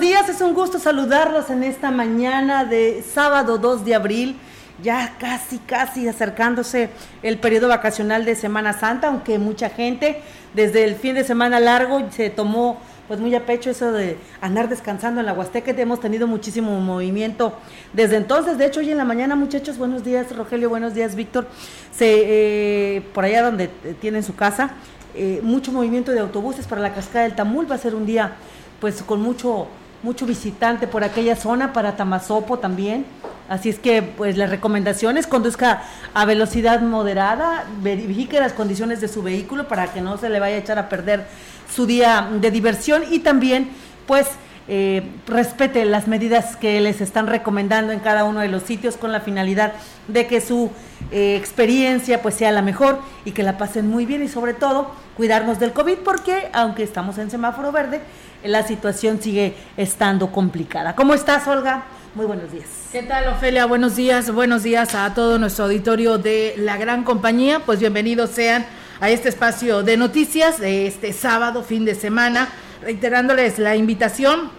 Días, es un gusto saludarlos en esta mañana de sábado 2 de abril, ya casi, casi acercándose el periodo vacacional de Semana Santa, aunque mucha gente desde el fin de semana largo se tomó pues muy a pecho eso de andar descansando en la Huasteca, hemos tenido muchísimo movimiento desde entonces, de hecho hoy en la mañana muchachos, buenos días Rogelio, buenos días Víctor, se, eh, por allá donde tienen su casa, eh, mucho movimiento de autobuses para la cascada del Tamul, va a ser un día pues con mucho, mucho visitante por aquella zona, para Tamazopo también. Así es que, pues las recomendaciones, conduzca a velocidad moderada, verifique las condiciones de su vehículo para que no se le vaya a echar a perder su día de diversión y también, pues, eh, respete las medidas que les están recomendando en cada uno de los sitios con la finalidad de que su eh, experiencia pues sea la mejor y que la pasen muy bien y sobre todo cuidarnos del COVID porque aunque estamos en semáforo verde, la situación sigue estando complicada. ¿Cómo estás, Olga? Muy buenos días. ¿Qué tal, Ofelia? Buenos días, buenos días a todo nuestro auditorio de la gran compañía. Pues bienvenidos sean a este espacio de noticias de este sábado, fin de semana, reiterándoles la invitación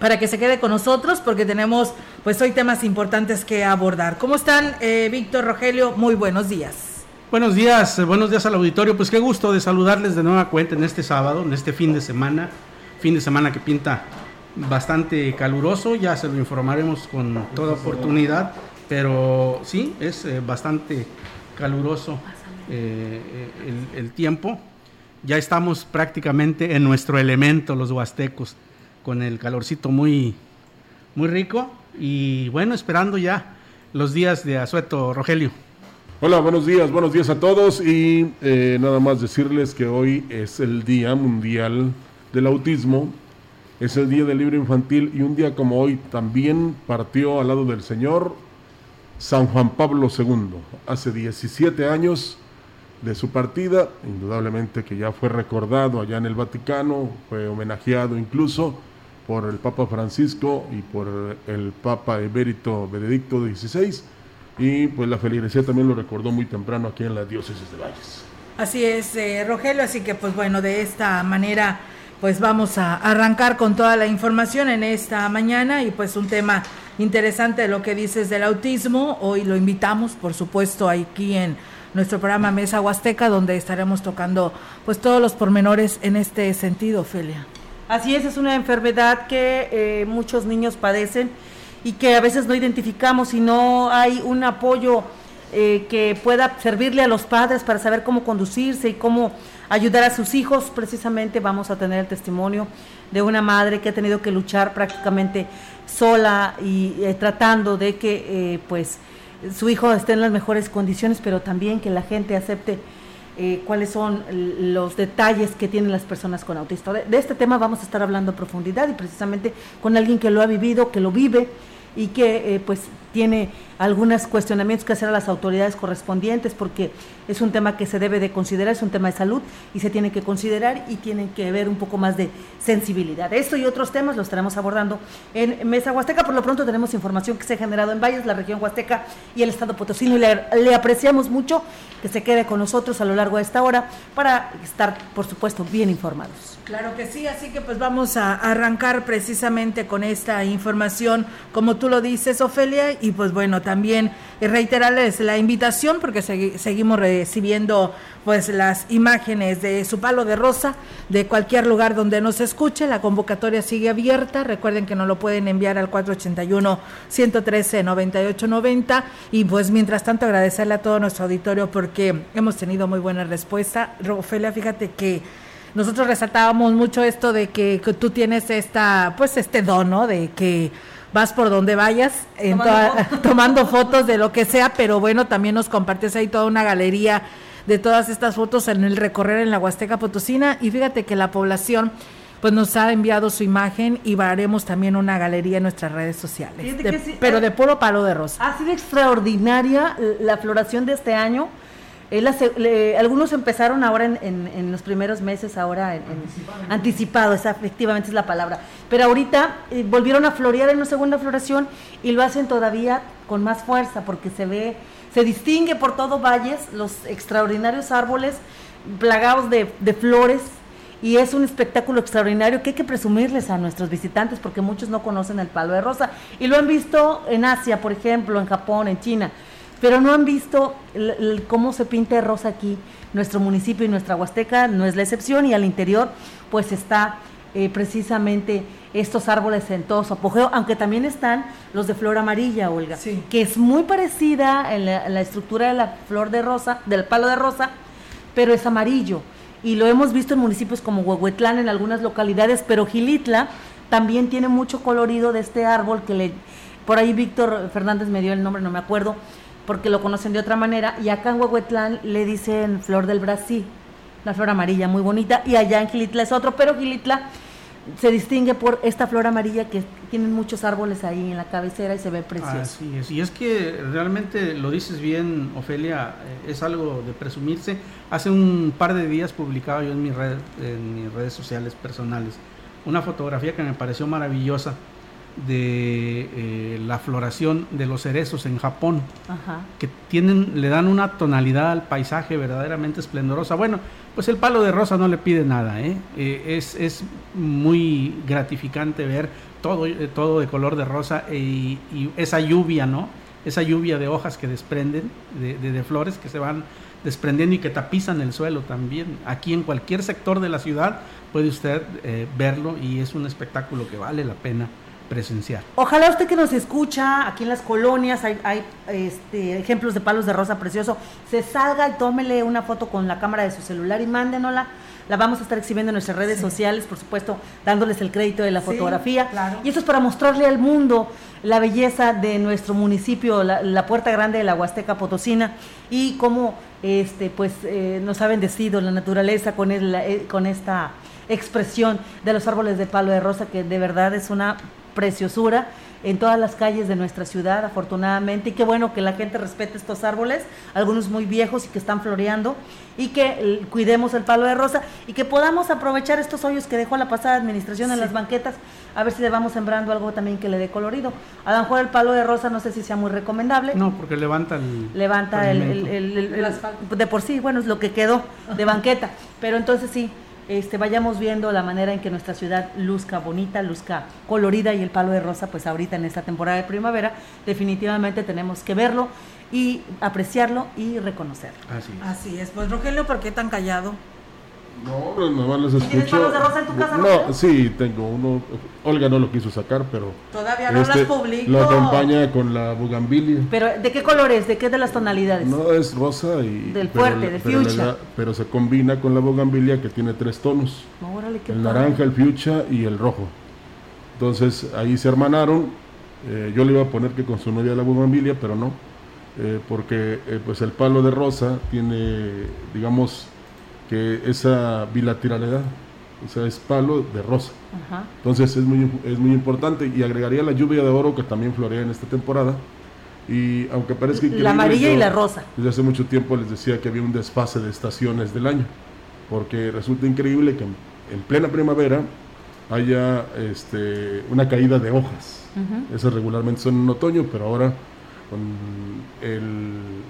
para que se quede con nosotros porque tenemos pues hoy temas importantes que abordar. ¿Cómo están, eh, Víctor, Rogelio? Muy buenos días. Buenos días, buenos días al auditorio. Pues qué gusto de saludarles de nueva cuenta en este sábado, en este fin de semana fin de semana que pinta bastante caluroso, ya se lo informaremos con toda oportunidad, pero sí, es eh, bastante caluroso eh, el, tiempo. Ya estamos prácticamente en nuestro elemento, los huastecos, con el calorcito muy, muy rico y bueno, esperando ya los días de asueto, Rogelio. Hola, buenos días, buenos días a todos y eh, nada más decirles que hoy es el Día Mundial del autismo, es el Día del Libro Infantil y un día como hoy también partió al lado del Señor San Juan Pablo II, hace 17 años de su partida, indudablemente que ya fue recordado allá en el Vaticano, fue homenajeado incluso por el Papa Francisco y por el Papa Emérito Benedicto XVI, y pues la feligresía también lo recordó muy temprano aquí en la diócesis de Valles. Así es, eh, Rogelio, así que pues bueno, de esta manera pues vamos a arrancar con toda la información en esta mañana y pues un tema interesante lo que dices del autismo. Hoy lo invitamos, por supuesto, aquí en nuestro programa Mesa Huasteca, donde estaremos tocando pues todos los pormenores en este sentido, Ofelia. Así es, es una enfermedad que eh, muchos niños padecen y que a veces no identificamos y no hay un apoyo eh, que pueda servirle a los padres para saber cómo conducirse y cómo ayudar a sus hijos. Precisamente vamos a tener el testimonio de una madre que ha tenido que luchar prácticamente sola y eh, tratando de que eh, pues su hijo esté en las mejores condiciones, pero también que la gente acepte eh, cuáles son los detalles que tienen las personas con autismo. De, de, este tema vamos a estar hablando a profundidad y precisamente con alguien que lo ha vivido, que lo vive y que pues tiene algunos cuestionamientos que hacer a las autoridades correspondientes porque es un tema que se debe de considerar, es un tema de salud y se tiene que considerar y tienen que ver un poco más de sensibilidad. Esto y otros temas los estaremos abordando en Mesa Huasteca. Por lo pronto tenemos información que se ha generado en Valles, la región Huasteca y el estado Potosino y le, le apreciamos mucho que se quede con nosotros a lo largo de esta hora para estar, por supuesto, bien informados. Claro que sí, así que pues vamos a arrancar precisamente con esta información, como tú lo dices, Ofelia, y pues bueno, también reiterarles la invitación porque seguimos recibiendo pues las imágenes de su palo de rosa de cualquier lugar donde nos escuche, la convocatoria sigue abierta, recuerden que nos lo pueden enviar al 481 113 9890 y pues mientras tanto agradecerle a todo nuestro auditorio porque hemos tenido muy buena respuesta. Ofelia, fíjate que nosotros resaltábamos mucho esto de que, tú tienes esta, pues este don, ¿no? De que vas por donde vayas tomando, fotos de lo que sea, pero bueno, también nos compartes ahí toda una galería de todas estas fotos en el recorrer en la Huasteca Potosina y fíjate que la población pues nos ha enviado su imagen y haremos también una galería en nuestras redes sociales, pero de puro palo de rosa. Ha sido extraordinaria la floración de este año algunos empezaron ahora en, los primeros meses, ahora en, anticipado. esa efectivamente es la palabra. Pero ahorita eh, volvieron a florear en una segunda floración y lo hacen todavía con más fuerza porque se ve, se distingue por todo Valles los extraordinarios árboles plagados de, de flores y es un espectáculo extraordinario que hay que presumirles a nuestros visitantes porque muchos no conocen el palo de rosa y lo han visto en Asia, por ejemplo, en Japón, en China pero no han visto cómo se pinta de rosa aquí. Nuestro municipio y nuestra Huasteca no es la excepción y al interior pues está eh, precisamente estos árboles en todo su apogeo, aunque también están los de flor amarilla, Olga, que es muy parecida en la, estructura de la flor de rosa, del palo de rosa, pero es amarillo. Y lo hemos visto en municipios como Huehuetlán, en algunas localidades, pero Gilitla también tiene mucho colorido de este árbol que le, por ahí Víctor Fernández me dio el nombre, no me acuerdo, porque lo conocen de otra manera, y acá en Huehuetlán le dicen flor del Brasil, la flor amarilla muy bonita, y allá en Gilitla es otro, pero Gilitla se distingue por esta flor amarilla que tienen muchos árboles ahí en la cabecera y se ve precioso. Así es, y es que realmente lo dices bien, Ofelia, eh, es algo de presumirse. Hace un par de días publicaba yo en, en mis redes sociales personales una fotografía que me pareció maravillosa de eh, la floración de los cerezos en Japón, que tienen, le dan una tonalidad al paisaje verdaderamente esplendorosa. Bueno, pues el palo de rosa no le pide nada, ¿eh? Eh, es, es, muy gratificante ver todo, todo de color de rosa y, esa lluvia, ¿no? Esa lluvia de hojas que desprenden, de, de, flores que se van desprendiendo y que tapizan el suelo también. Aquí en cualquier sector de la ciudad puede usted verlo y es un espectáculo que vale la pena presenciar. Ojalá usted que nos escucha aquí en las colonias, hay, este, ejemplos de palos de rosa precioso, se salga y tómele una foto con la cámara de su celular y mándenosla. La vamos a estar exhibiendo en nuestras redes sociales, por supuesto, dándoles el crédito de la fotografía. Y esto es para mostrarle al mundo la belleza de nuestro municipio, la, puerta grande de la Huasteca Potosina y cómo este, pues, eh, nos ha bendecido la naturaleza con, el, eh, con esta expresión de los árboles de palo de rosa, que de verdad es una preciosura en todas las calles de nuestra ciudad, afortunadamente, y qué bueno que la gente respete estos árboles, algunos muy viejos y que están floreando, y que cuidemos el palo de rosa y que podamos aprovechar estos hoyos que dejó la pasada administración en las banquetas, a ver si le vamos sembrando algo también que le dé colorido. A lo mejor el palo de rosa no sé si sea muy recomendable. No, porque levanta el... Levanta el, el, de por sí, bueno, es lo que quedó de banqueta, pero entonces sí, este, vayamos viendo la manera en que nuestra ciudad luzca bonita, luzca colorida y el palo de rosa, pues ahorita en esta temporada de primavera, definitivamente tenemos que verlo y apreciarlo y reconocerlo. Así es. Así es. Pues Rogelio, ¿por qué tan callado? No, no, no los escucho. ¿Tienes palos de rosa en tu casa? No, sí, tengo uno. Olga no lo quiso sacar, pero. Todavía no este, las publico. Lo acompaña con la bugambilia. ¿Pero de qué colores? ¿De qué de las tonalidades? No, es rosa y. Del fuerte, del fuchsia. Pero, se combina con la bugambilia que tiene tres tonos: el naranja, el fuchsia y el rojo. Entonces ahí se hermanaron. Eh, yo le iba a poner que con su novia la bugambilia, pero no. Eh, porque eh, pues el palo de rosa tiene, digamos, que esa bilateralidad, o sea, es palo de rosa. Entonces es muy, es muy importante y agregaría la lluvia de oro que también florea en esta temporada, Y aunque parezca La amarilla y la rosa. Desde hace mucho tiempo les decía que había un desfase de estaciones del año, porque resulta increíble que en, plena primavera haya este, una caída de hojas. Esas regularmente son en otoño, pero ahora con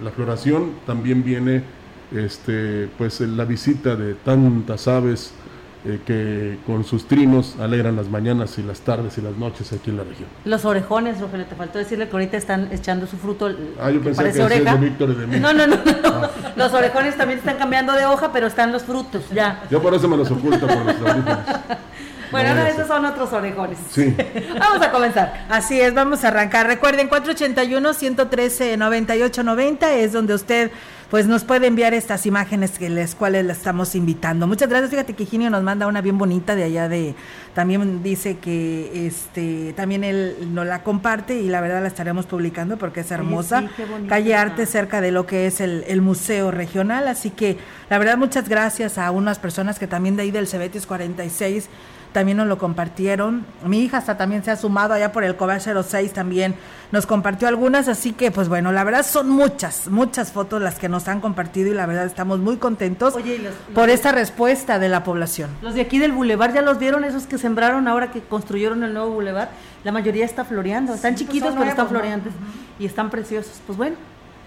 la floración también viene este, pues la visita de tantas aves eh, que con sus trinos alegran las mañanas y las tardes y las noches aquí en la región. Los orejones, Rogelio, te faltó decirle que ahorita están echando su fruto. Ah, yo pensé que oreja. De Víctor de mí. No, no, no, ah. Los orejones también están cambiando de hoja, pero están los frutos, ya. Yo por eso me los oculto por los audífonos. Bueno, ahora esos son otros orejones. Sí. vamos a comenzar. Así es, vamos a arrancar. Recuerden, 481-113-9890 es donde usted pues nos puede enviar estas imágenes que les cuales le estamos invitando. Muchas gracias. Fíjate que Ginio nos manda una bien bonita de allá de también dice que este también él nos la comparte y la verdad la estaremos publicando porque es hermosa. Calle Arte cerca de lo que es el, el, museo regional, así que la verdad muchas gracias a unas personas que también de ahí del Cebetis 46 también nos lo compartieron. Mi hija hasta también se ha sumado allá por el Cobar 06 también nos compartió algunas, así que pues bueno, la verdad son muchas, muchas fotos las que nos han compartido y la verdad estamos muy contentos por esta respuesta de la población. Los de aquí del bulevar ya los vieron, esos que sembraron ahora que construyeron el nuevo bulevar, la mayoría está floreando, están pues, chiquitos pero están floreantes y están preciosos. Pues bueno,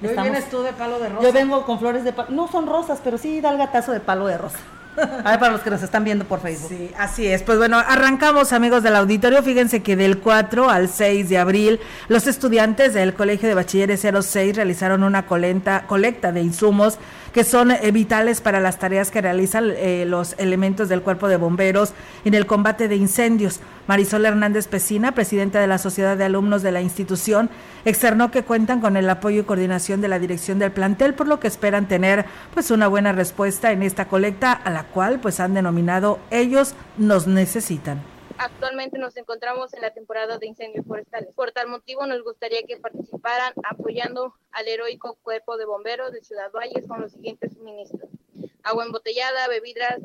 Hoy vienes tú de palo de rosa. Yo vengo con flores de palo, no son rosas, pero sí da el gatazo de palo de rosa. A ver, para los que nos están viendo por Facebook. Sí, así es. Pues bueno, arrancamos amigos del auditorio. Fíjense que del 4 al 6 de abril, los estudiantes del Colegio de Bachilleres 06 realizaron una colecta, colecta de insumos que son eh, vitales para las tareas que realizan eh, los elementos del cuerpo de bomberos en el combate de incendios. Marisol Hernández Pesina, presidenta de la Sociedad de Alumnos de la institución, externó que cuentan con el apoyo y coordinación de la dirección del plantel, por lo que esperan tener pues una buena respuesta en esta colecta a la cual pues han denominado ellos nos necesitan. Actualmente nos encontramos en la temporada de incendios forestales. Por tal motivo nos gustaría que participaran apoyando al heroico cuerpo de bomberos de Ciudad Valles con los siguientes suministros. Agua embotellada, bebidas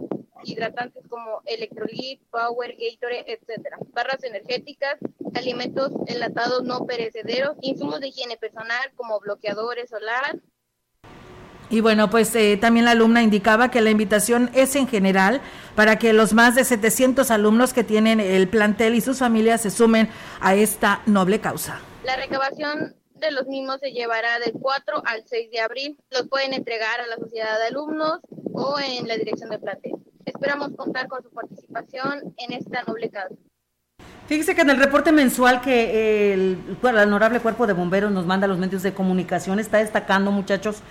hidratantes como Electrolit, Power, Gatorade, etc. Barras energéticas, alimentos enlatados no perecederos, insumos de higiene personal como bloqueadores solar, y bueno, pues eh, también la alumna indicaba que la invitación es en general para que los más de 700 alumnos que tienen el plantel y sus familias se sumen a esta noble causa. La recabación de los mismos se llevará del 4 al 6 de abril. Los pueden entregar a la sociedad de alumnos o en la dirección del plantel. Esperamos contar con su participación en esta noble causa. Fíjese que en el reporte mensual que el, el, honorable cuerpo de bomberos nos manda a los medios de comunicación está destacando, muchachos,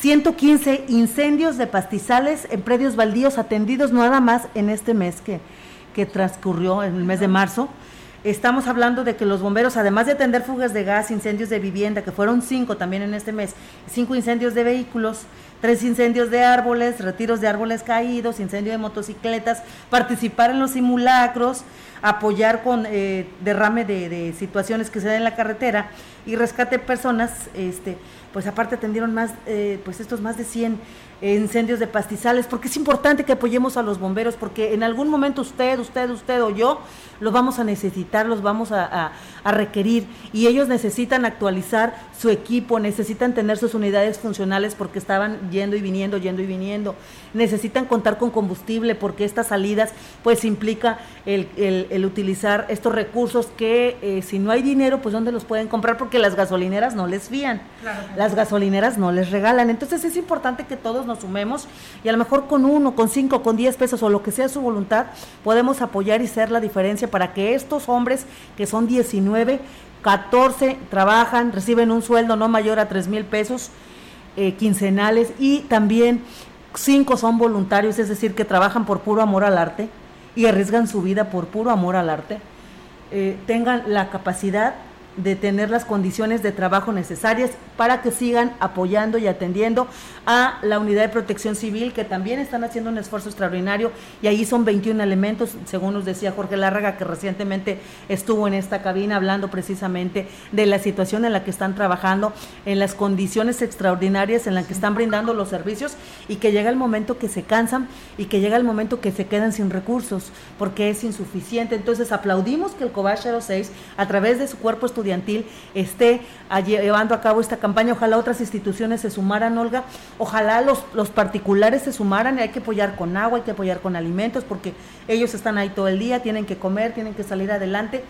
115 incendios de pastizales en predios baldíos atendidos nada más en este mes que, que transcurrió, en el mes de marzo. Estamos hablando de que los bomberos, además de atender fugas de gas, incendios de vivienda, que fueron cinco también en este mes, cinco incendios de vehículos, tres incendios de árboles, retiros de árboles caídos, incendio de motocicletas, participar en los simulacros, apoyar con eh, derrame de, situaciones que se dan en la carretera y rescate personas, este, pues aparte atendieron más, eh, pues estos más de 100 incendios de pastizales, porque es importante que apoyemos a los bomberos, porque en algún momento usted, usted, usted o yo los vamos a necesitar, los vamos a, requerir y ellos necesitan actualizar su equipo, necesitan tener sus unidades funcionales porque estaban yendo y viniendo, yendo y viniendo, necesitan contar con combustible porque estas salidas pues implica el, utilizar estos recursos que eh, si no hay dinero pues dónde los pueden comprar porque las gasolineras no les fían, las gasolineras no les regalan, entonces es importante que todos nos sumemos y a lo mejor con uno, con cinco, con diez pesos o lo que sea su voluntad podemos apoyar y ser la diferencia para que estos hombres, que son 19, 14 trabajan, reciben un sueldo no mayor a 3 mil pesos eh, quincenales y también 5 son voluntarios, es decir, que trabajan por puro amor al arte y arriesgan su vida por puro amor al arte, eh, tengan la capacidad de tener las condiciones de trabajo necesarias para que sigan apoyando y atendiendo a la unidad de protección civil que también están haciendo un esfuerzo extraordinario y ahí son 21 elementos, según nos decía Jorge Lárraga que recientemente estuvo en esta cabina hablando precisamente de la situación en la que están trabajando, en las condiciones extraordinarias en las que están brindando los servicios y que llega el momento que se cansan y que llega el momento que se quedan sin recursos porque es insuficiente. Entonces aplaudimos que el COBACH 06 a través de su cuerpo estudiantil estudiantil esté llevando a cabo esta campaña. Ojalá otras instituciones se sumaran, Olga. Ojalá los, los particulares se sumaran. Hay que apoyar con agua, hay que apoyar con alimentos, porque ellos están ahí todo el día, tienen que comer, tienen que salir adelante.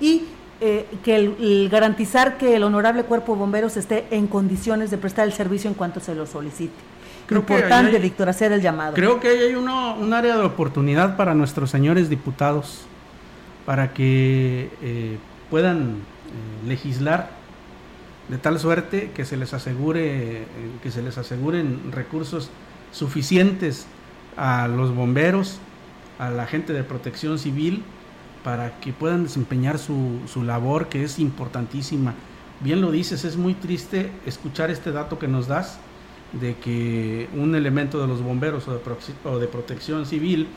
Y eh, que el, garantizar que el honorable cuerpo de bomberos esté en condiciones de prestar el servicio en cuanto se lo solicite. Creo Importante, Víctor, hacer el llamado. Creo que ahí hay uno, un área de oportunidad para nuestros señores diputados, para que eh, puedan eh, legislar de tal suerte que se les asegure, que se les aseguren recursos suficientes a los bomberos, a la gente de protección civil, para que puedan desempeñar su, su labor, que es importantísima. Bien lo dices, es muy triste escuchar este dato que nos das de que un elemento de los bomberos o de, protección civil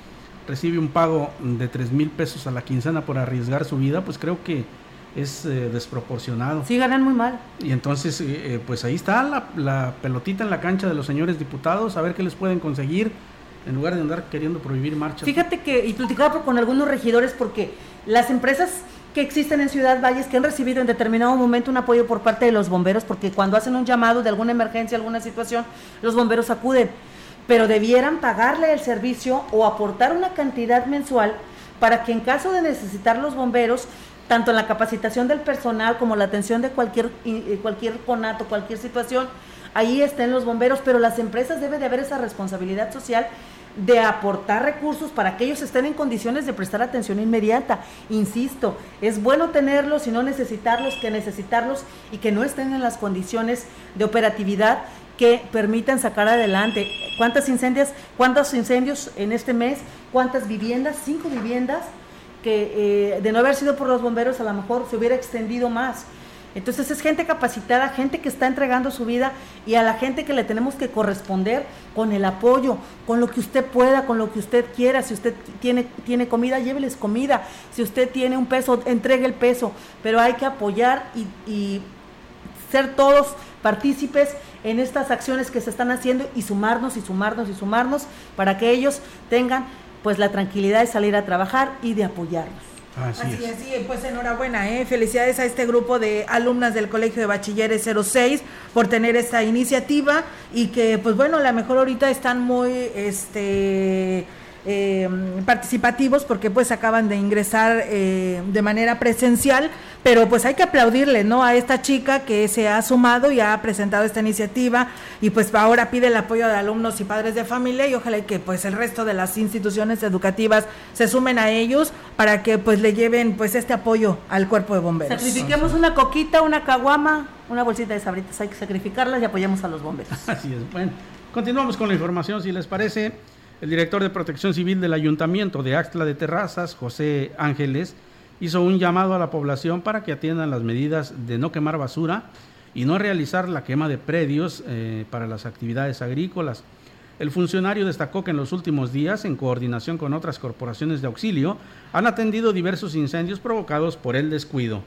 recibe un pago de 3 mil pesos a la quincena por arriesgar su vida, pues creo que es eh, desproporcionado. Sí, ganan muy mal. Y entonces, eh, eh, pues ahí está la, la, pelotita en la cancha de los señores diputados, a ver qué les pueden conseguir, en lugar de andar queriendo prohibir marchas. Fíjate que, y platicaba con algunos regidores, porque las empresas que existen en Ciudad Valles que han recibido en determinado momento un apoyo por parte de los bomberos, porque cuando hacen un llamado de alguna emergencia, alguna situación, los bomberos acuden, pero debieran pagarle el servicio o aportar una cantidad mensual para que en caso de necesitar los bomberos, tanto en la capacitación del personal como la atención de cualquier, cualquier conato, cualquier situación, ahí estén los bomberos, pero las empresas deben de haber esa responsabilidad social de aportar recursos para que ellos estén en condiciones de prestar atención inmediata. Insisto, es bueno tenerlos y no necesitarlos que necesitarlos y que no estén en las condiciones de operatividad que permitan sacar adelante. ¿Cuántas incendios, cuántos incendios en este mes? ¿Cuántas viviendas? Cinco viviendas que eh, de no haber sido por los bomberos a lo mejor se hubiera extendido más. Entonces es gente capacitada, gente que está entregando su vida y a la gente que le tenemos que corresponder con el apoyo, con lo que usted pueda, con lo que usted quiera. Si usted tiene, tiene comida, lléveles comida. Si usted tiene un peso, entregue el peso. Pero hay que apoyar y, y ser todos partícipes en estas acciones que se están haciendo y sumarnos y sumarnos y sumarnos para que ellos tengan pues la tranquilidad de salir a trabajar y de apoyarnos. Así, es. pues enhorabuena, ¿eh? felicidades a este grupo de alumnas del Colegio de Bachilleres 06 por tener esta iniciativa y que pues bueno, a lo mejor ahorita están muy este eh, participativos porque pues acaban de ingresar eh, de manera presencial, pero pues hay que aplaudirle, ¿no? A esta chica que se ha sumado y ha presentado esta iniciativa y pues ahora pide el apoyo de alumnos y padres de familia y ojalá que pues el resto de las instituciones educativas se sumen a ellos para que pues le lleven pues este apoyo al cuerpo de bomberos. Sacrifiquemos una coquita, una caguama, una bolsita de sabritas, hay que sacrificarlas y apoyamos a los bomberos. Así es, bueno. Continuamos con la información, si les parece. El director de Protección Civil del Ayuntamiento de Axtla de Terrazas, José Ángeles, hizo un llamado a la población para que atiendan las medidas de no quemar basura y no realizar la quema de predios eh, para las actividades agrícolas. El funcionario destacó que en los últimos días, en coordinación con otras corporaciones de auxilio, han atendido diversos incendios provocados por el descuido.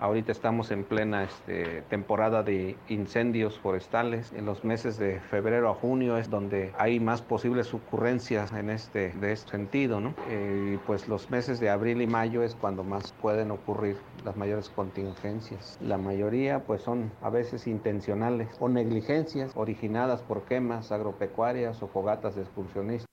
Ahorita estamos en plena este, temporada de incendios forestales. En los meses de febrero a junio es donde hay más posibles ocurrencias en este, de este sentido. ¿no? Eh, pues los meses de abril y mayo es cuando más pueden ocurrir las mayores contingencias. La mayoría pues son a veces intencionales o negligencias originadas por quemas agropecuarias o fogatas de excursionistas.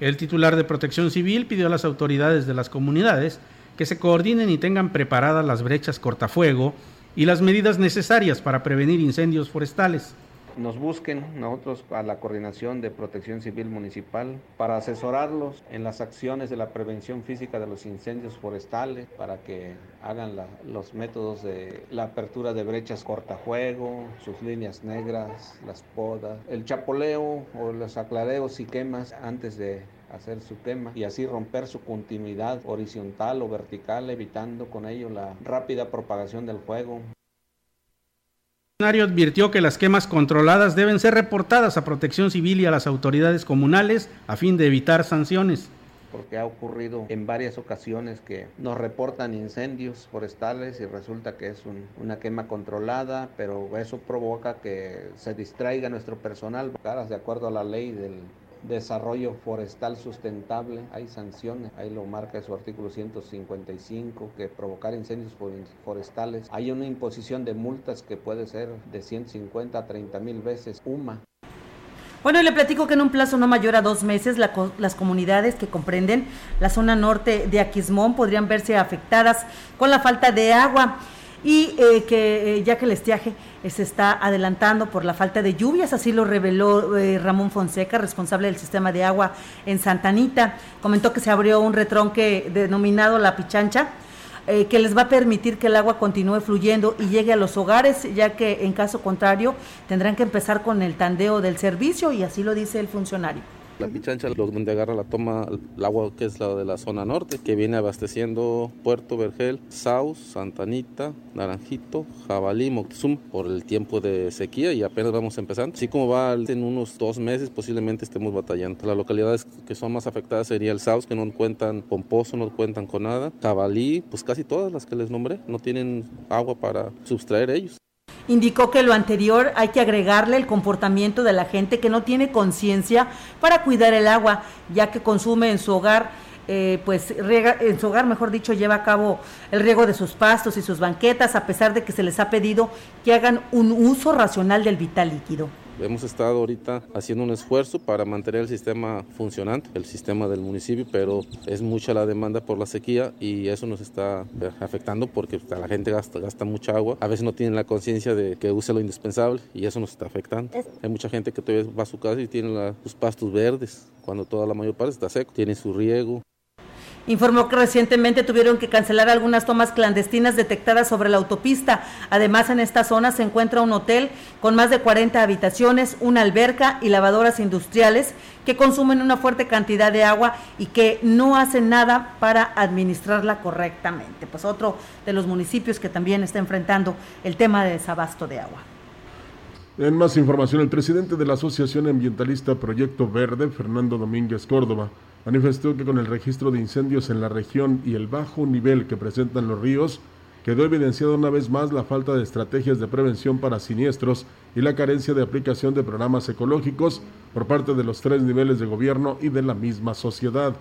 El titular de Protección Civil pidió a las autoridades de las comunidades que se coordinen y tengan preparadas las brechas cortafuego y las medidas necesarias para prevenir incendios forestales. Nos busquen nosotros a la coordinación de protección civil municipal para asesorarlos en las acciones de la prevención física de los incendios forestales, para que hagan los métodos de la apertura de brechas cortafuego, sus líneas negras, las podas, el chapoleo o los aclareos y quemas antes de hacer su tema y así romper su continuidad horizontal o vertical, evitando con ello la rápida propagación del fuego. El funcionario advirtió que las quemas controladas deben ser reportadas a Protección Civil y a las autoridades comunales a fin de evitar sanciones porque ha ocurrido en varias ocasiones que nos reportan incendios forestales y resulta que es una quema controlada, pero eso provoca que se distraiga nuestro personal, de acuerdo a la ley del desarrollo forestal sustentable, hay sanciones, ahí lo marca su artículo 155, que provocar incendios forestales, hay una imposición de multas que puede ser de 150 a 30 mil veces UMA. Bueno, le platico que en un plazo no mayor a dos meses las comunidades que comprenden la zona norte de Aquismón podrían verse afectadas con la falta de agua y eh, que eh, ya que el estiaje eh, se está adelantando por la falta de lluvias, así lo reveló Ramón Fonseca, responsable del sistema de agua en Santanita. Comentó que se abrió un retronque denominado La Pichancha, que les va a permitir que el agua continúe fluyendo y llegue a los hogares, ya que en caso contrario tendrán que empezar con el tandeo del servicio y así lo dice el funcionario. La Pichancha, donde agarra la toma el agua que es la de la zona norte, que viene abasteciendo Puerto Vergel, Saus, Santanita, Naranjito, Jabalí, Moctezum, por el tiempo de sequía y apenas vamos empezando. Así como va en unos dos meses, posiblemente estemos batallando. Las localidades que son más afectadas sería el Saus, que no cuentan con pozo, no cuentan con nada. Jabalí, pues casi todas las que les nombré, no tienen agua para sustraer ellos. Indicó que lo anterior hay que agregarle el comportamiento de la gente que no tiene conciencia para cuidar el agua, ya que consume en su hogar, eh, pues riega, en su hogar, mejor dicho, lleva a cabo el riego de sus pastos y sus banquetas, a pesar de que se les ha pedido que hagan un uso racional del vital líquido. Hemos estado ahorita haciendo un esfuerzo para mantener el sistema funcionante, el sistema del municipio, pero es mucha la demanda por la sequía y eso nos está afectando porque la gente gasta, gasta mucha agua. A veces no tienen la conciencia de que use lo indispensable y eso nos está afectando. Hay mucha gente que todavía va a su casa y tiene sus pastos verdes, cuando toda la mayor parte está seco, tiene su riego. Informó que recientemente tuvieron que cancelar algunas tomas clandestinas detectadas sobre la autopista. Además, en esta zona se encuentra un hotel con más de 40 habitaciones, una alberca y lavadoras industriales que consumen una fuerte cantidad de agua y que no hacen nada para administrarla correctamente. Pues otro de los municipios que también está enfrentando el tema de desabasto de agua. En más información, el presidente de la Asociación Ambientalista Proyecto Verde, Fernando Domínguez Córdoba, manifestó que con el registro de incendios en la región y el bajo nivel que presentan los ríos, quedó evidenciada una vez más la falta de estrategias de prevención para siniestros y la carencia de aplicación de programas ecológicos por parte de los tres niveles de gobierno y de la misma sociedad.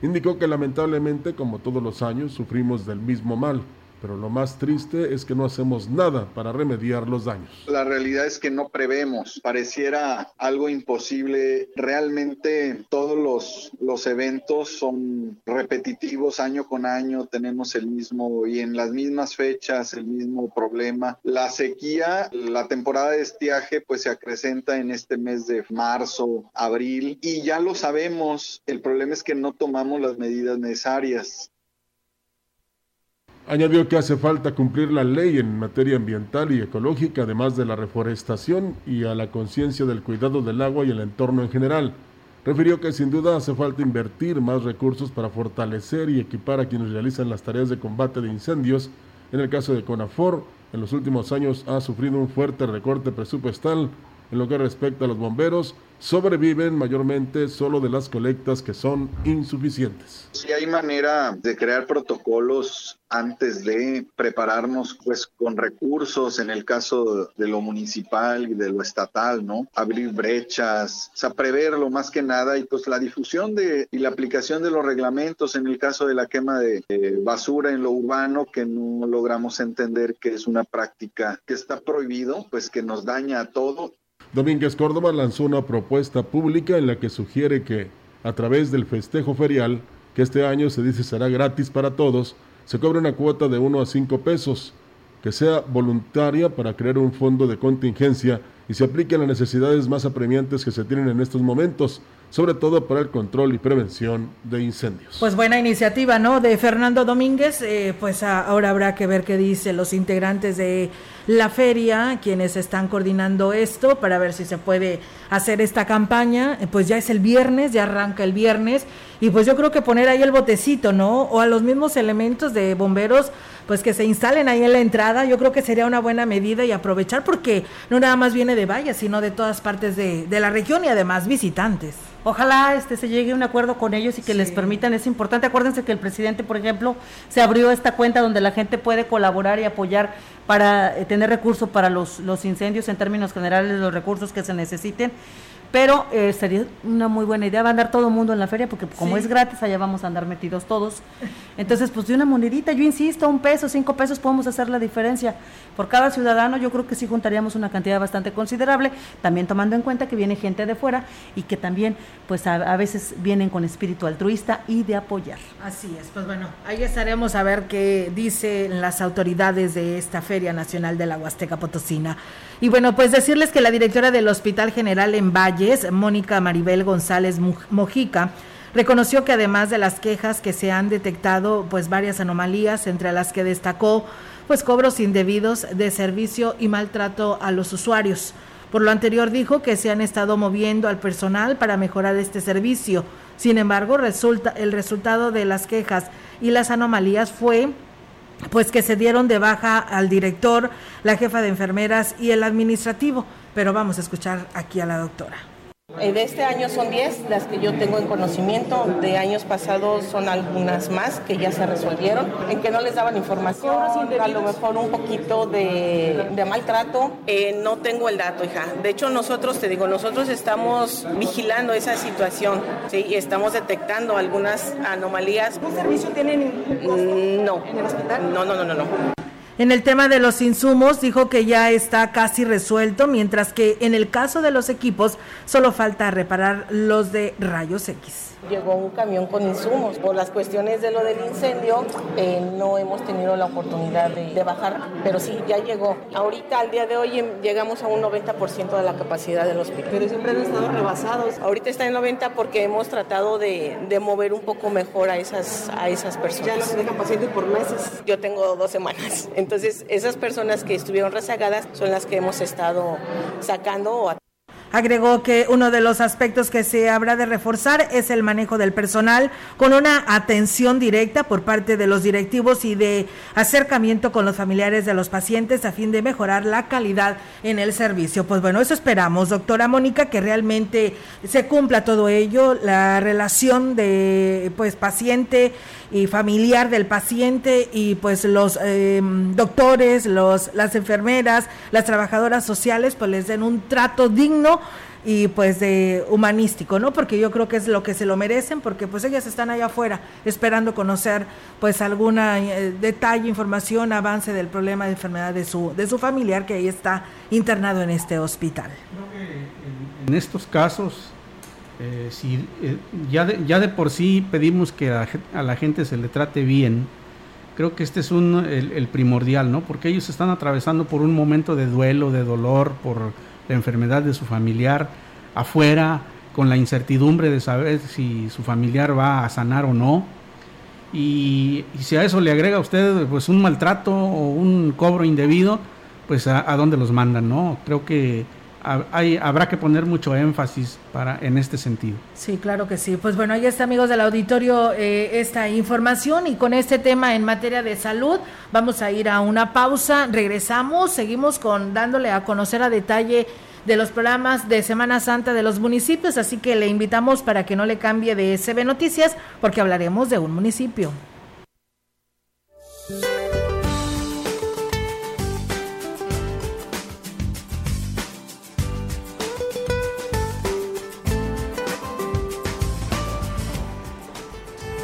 Indicó que lamentablemente, como todos los años, sufrimos del mismo mal, pero lo más triste es que no hacemos nada para remediar los daños. La realidad es que no prevemos, pareciera algo imposible. Realmente todos los, los eventos son repetitivos año con año, tenemos el mismo y en las mismas fechas el mismo problema. La sequía, la temporada de estiaje pues se acrecenta en este mes de marzo, abril y ya lo sabemos, el problema es que no tomamos las medidas necesarias. Añadió que hace falta cumplir la ley en materia ambiental y ecológica, además de la reforestación y a la conciencia del cuidado del agua y el entorno en general. Refirió que sin duda hace falta invertir más recursos para fortalecer y equipar a quienes realizan las tareas de combate de incendios. En el caso de CONAFOR, en los últimos años ha sufrido un fuerte recorte presupuestal en lo que respecta a los bomberos, sobreviven mayormente solo de las colectas que son insuficientes. Si hay manera de crear protocolos antes de prepararnos pues con recursos en el caso de lo municipal y de lo estatal, ¿no? Abrir brechas, o sea, preverlo más que nada y pues la difusión de y la aplicación de los reglamentos en el caso de la quema de basura en lo urbano que no logramos entender que es una práctica que está prohibido, pues que nos daña a todo Domínguez Córdoba lanzó una propuesta pública en la que sugiere que, a través del festejo ferial, que este año se dice será gratis para todos, se cobre una cuota de 1 a 5 pesos, que sea voluntaria para crear un fondo de contingencia y se aplique a las necesidades más apremiantes que se tienen en estos momentos, sobre todo para el control y prevención de incendios. Pues buena iniciativa, ¿no? De Fernando Domínguez, eh, pues ahora habrá que ver qué dicen los integrantes de la feria, quienes están coordinando esto, para ver si se puede hacer esta campaña. Eh, pues ya es el viernes, ya arranca el viernes, y pues yo creo que poner ahí el botecito, ¿no? O a los mismos elementos de bomberos, pues que se instalen ahí en la entrada, yo creo que sería una buena medida y aprovechar porque no nada más viene de Valles, sino de todas partes de, de la región y además visitantes. Ojalá este se llegue a un acuerdo con ellos y que les permitan, es importante. Acuérdense que el presidente, por ejemplo, se abrió esta cuenta donde la gente puede colaborar y apoyar para eh, tener recursos para los, los incendios en términos generales, los recursos que se necesiten pero eh, sería una muy buena idea, va a andar todo el mundo en la feria, porque como es gratis, allá vamos a andar metidos todos. Entonces, pues de una monedita, yo insisto, un peso, cinco pesos podemos hacer la diferencia. Por cada ciudadano, yo creo que sí juntaríamos una cantidad bastante considerable, también tomando en cuenta que viene gente de fuera y que también, pues a, veces vienen con espíritu altruista y de apoyar. Así es, pues bueno, ahí estaremos a ver qué dicen las autoridades de esta Feria Nacional de la Huasteca Potosina. Y bueno, pues decirles que la directora del Hospital General en Mónica Maribel González Mojica, reconoció que además de las quejas que se han detectado pues varias anomalías entre las que destacó pues cobros indebidos de servicio y maltrato a los usuarios. Por lo anterior dijo que se han estado moviendo al personal para mejorar este servicio. Sin embargo, resulta el resultado de las quejas y las anomalías fue pues que se dieron de baja al director, la jefa de enfermeras y el administrativo. Pero vamos a escuchar aquí a la doctora. Eh, de este año son 10 las que yo tengo en conocimiento. De años pasados son algunas más que ya se resolvieron, en que no les daban información, a lo mejor un poquito de, maltrato. Eh, no tengo el dato, hija. De hecho, nosotros, te digo, nosotros estamos vigilando esa situación ¿sí? y estamos detectando algunas anomalías. ¿Qué servicio tienen? Mm, no. ¿En el hospital? No, no, no, no. no. En el tema de los insumos dijo que ya está casi resuelto, mientras que en el caso de los equipos solo falta reparar los de rayos X llegó un camión con insumos. Por las cuestiones de lo del incendio, eh, no hemos tenido la oportunidad de, bajar, pero sí, ya llegó. Ahorita, al día de hoy, em, llegamos a un 90% de la capacidad del hospital. Pero siempre han estado rebasados. Ahorita está en 90 porque hemos tratado de, de mover un poco mejor a esas, a esas personas. Ya no se dejan pacientes por meses. Yo tengo dos semanas. Entonces, esas personas que estuvieron rezagadas son las que hemos estado sacando o Agregó que uno de los aspectos que se habrá de reforzar es el manejo del personal con una atención directa por parte de los directivos y de acercamiento con los familiares de los pacientes a fin de mejorar la calidad en el servicio. Pues bueno, eso esperamos, doctora Mónica, que realmente se cumpla todo ello, la relación de pues paciente y familiar del paciente y pues los em, doctores, los, las enfermeras, las trabajadoras sociales pues les den un trato digno y pues de humanístico, ¿no? Porque yo creo que es lo que se lo merecen, porque pues ellas están allá afuera esperando conocer pues alguna eh, detalle, información, avance del problema de enfermedad de su de su familiar que ahí está internado en este hospital. en estos casos eh, si eh, ya, de, ya de por sí pedimos que a, la gente se le trate bien, creo que este es un, el, primordial, ¿no? Porque ellos están atravesando por un momento de duelo, de dolor, por la enfermedad de su familiar afuera, con la incertidumbre de saber si su familiar va a sanar o no. Y, si a eso le agrega a usted pues un maltrato o un cobro indebido, pues a, a dónde los mandan, ¿no? Creo que hay, habrá que poner mucho énfasis para en este sentido. Sí, claro que sí. Pues bueno, ahí está, amigos del auditorio, eh, esta información y con este tema en materia de salud vamos a ir a una pausa. Regresamos, seguimos con dándole a conocer a detalle de los programas de Semana Santa de los municipios, así que le invitamos para que no le cambie de CB Noticias porque hablaremos de un municipio.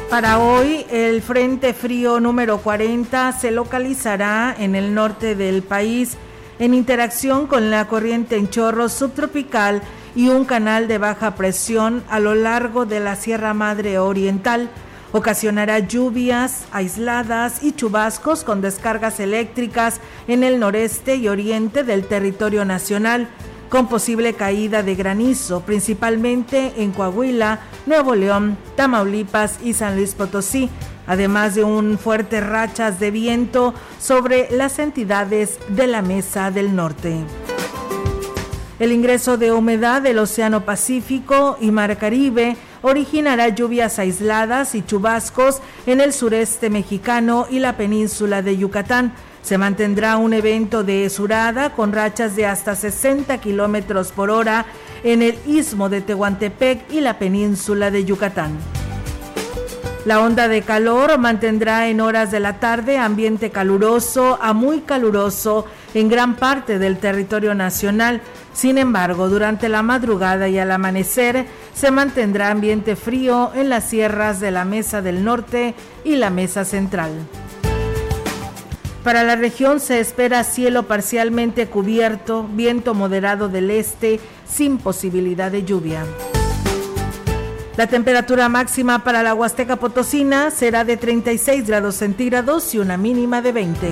Para hoy, el Frente Frío número 40 se localizará en el norte del país en interacción con la corriente en chorro subtropical y un canal de baja presión a lo largo de la Sierra Madre Oriental. Ocasionará lluvias aisladas y chubascos con descargas eléctricas en el noreste y oriente del territorio nacional con posible caída de granizo, principalmente en Coahuila, Nuevo León, Tamaulipas y San Luis Potosí, además de un fuerte rachas de viento sobre las entidades de la Mesa del Norte. El ingreso de humedad del Océano Pacífico y Mar Caribe originará lluvias aisladas y chubascos en el sureste mexicano y la península de Yucatán, se mantendrá un evento de surada con rachas de hasta 60 kilómetros por hora en el istmo de Tehuantepec y la península de Yucatán. La onda de calor mantendrá en horas de la tarde ambiente caluroso a muy caluroso en gran parte del territorio nacional. Sin embargo, durante la madrugada y al amanecer se mantendrá ambiente frío en las sierras de la Mesa del Norte y la Mesa Central. Para la región se espera cielo parcialmente cubierto, viento moderado del este, sin posibilidad de lluvia. La temperatura máxima para la Huasteca Potosina será de 36 grados centígrados y una mínima de 20.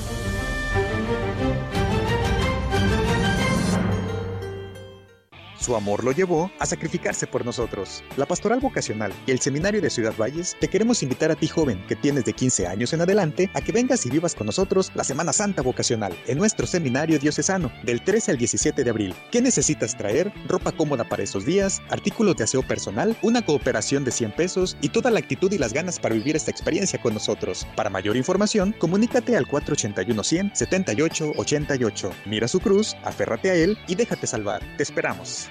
Su amor lo llevó a sacrificarse por nosotros. La Pastoral Vocacional y el Seminario de Ciudad Valles te queremos invitar a ti joven que tienes de 15 años en adelante a que vengas y vivas con nosotros la Semana Santa Vocacional en nuestro Seminario Diocesano del 13 al 17 de abril. ¿Qué necesitas traer? Ropa cómoda para esos días, artículos de aseo personal, una cooperación de 100 pesos y toda la actitud y las ganas para vivir esta experiencia con nosotros. Para mayor información, comunícate al 481 100 78 88. Mira su cruz, aférrate a él y déjate salvar. Te esperamos.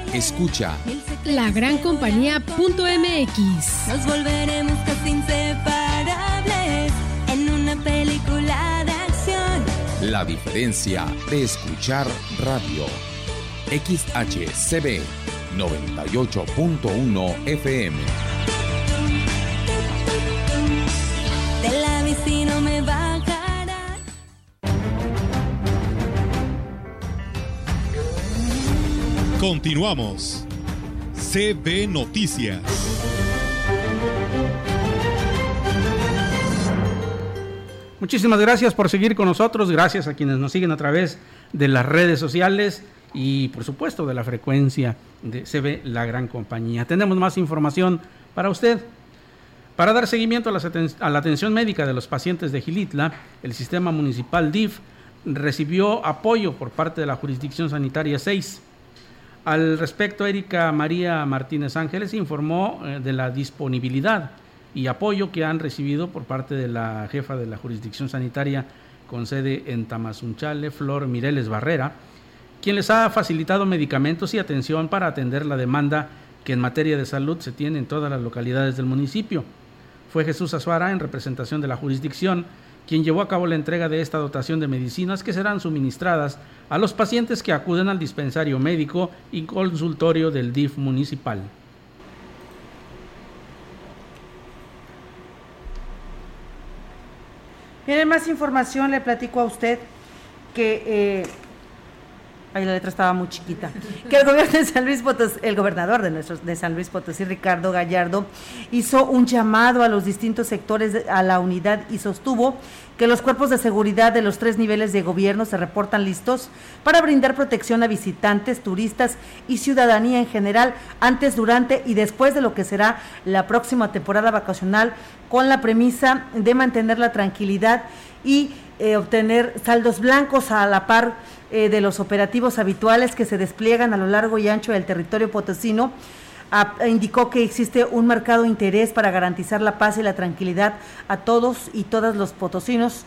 escucha lagrancompañía.mx. Nos volveremos casi inseparables en una película de acción. La diferencia de escuchar radio. XHCB 98.1 FM. Continuamos. CB Noticias. Muchísimas gracias por seguir con nosotros, gracias a quienes nos siguen a través de las redes sociales y por supuesto de la frecuencia de CB La Gran Compañía. Tenemos más información para usted. Para dar seguimiento a, la atención médica de los pacientes de Gilitla, el sistema municipal DIF recibió apoyo por parte de la jurisdicción sanitaria 6. Al respecto, Erika María Martínez Ángeles informó eh, de la disponibilidad y apoyo que han recibido por parte de la jefa de la jurisdicción sanitaria con sede en Tamazunchale, Flor Mireles Barrera, quien les ha facilitado medicamentos y atención para atender la demanda que en materia de salud se tiene en todas las localidades del municipio. Fue Jesús Azuara, en representación de la jurisdicción, quien llevó a cabo la entrega de esta dotación de medicinas que serán suministradas a los pacientes que acuden al dispensario médico y consultorio del DIF municipal. Miren, más información le platico a usted que eh, Ahí la letra estaba muy chiquita. Que el gobierno de San Luis Potosí, el gobernador de, nuestro, de San Luis Potosí, Ricardo Gallardo, hizo un llamado a los distintos sectores a la unidad y sostuvo que los cuerpos de seguridad de los tres niveles de gobierno se reportan listos para brindar protección a visitantes, turistas y ciudadanía en general antes, durante y después de lo que será la próxima temporada vacacional con la premisa de mantener la tranquilidad y eh, obtener saldos blancos a la par eh, de los operativos habituales que se despliegan a lo largo y ancho del territorio potosino. indicó que existe un marcado interés para garantizar la paz y la tranquilidad a todos y todas los potosinos.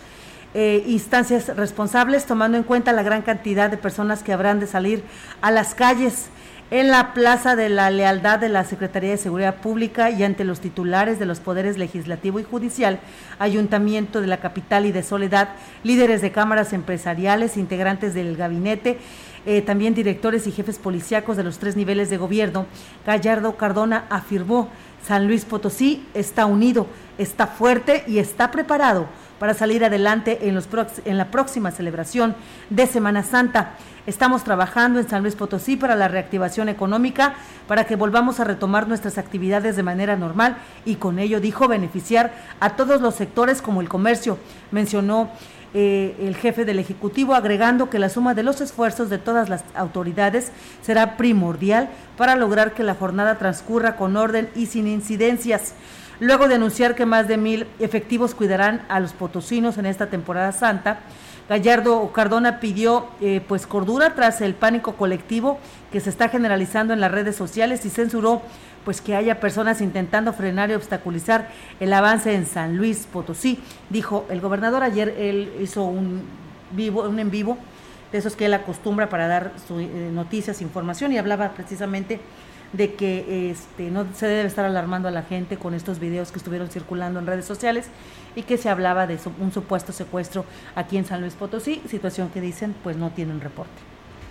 Eh, instancias responsables, tomando en cuenta la gran cantidad de personas que habrán de salir a las calles en la Plaza de la Lealtad de la Secretaría de Seguridad Pública y ante los titulares de los poderes legislativo y judicial, Ayuntamiento de la Capital y de Soledad, líderes de cámaras empresariales, integrantes del gabinete, eh, también directores y jefes policíacos de los tres niveles de gobierno, Gallardo Cardona afirmó, San Luis Potosí está unido, está fuerte y está preparado para salir adelante en, los en la próxima celebración de Semana Santa. Estamos trabajando en San Luis Potosí para la reactivación económica, para que volvamos a retomar nuestras actividades de manera normal y con ello dijo beneficiar a todos los sectores como el comercio, mencionó eh, el jefe del Ejecutivo, agregando que la suma de los esfuerzos de todas las autoridades será primordial para lograr que la jornada transcurra con orden y sin incidencias. Luego de anunciar que más de mil efectivos cuidarán a los potosinos en esta temporada santa, Gallardo Cardona pidió eh, pues cordura tras el pánico colectivo que se está generalizando en las redes sociales y censuró pues que haya personas intentando frenar y obstaculizar el avance en San Luis Potosí. Dijo el gobernador ayer él hizo un vivo un en vivo de esos que él acostumbra para dar su, eh, noticias, información y hablaba precisamente de que este, no se debe estar alarmando a la gente con estos videos que estuvieron circulando en redes sociales y que se hablaba de un supuesto secuestro aquí en San Luis Potosí, situación que dicen pues no tienen reporte.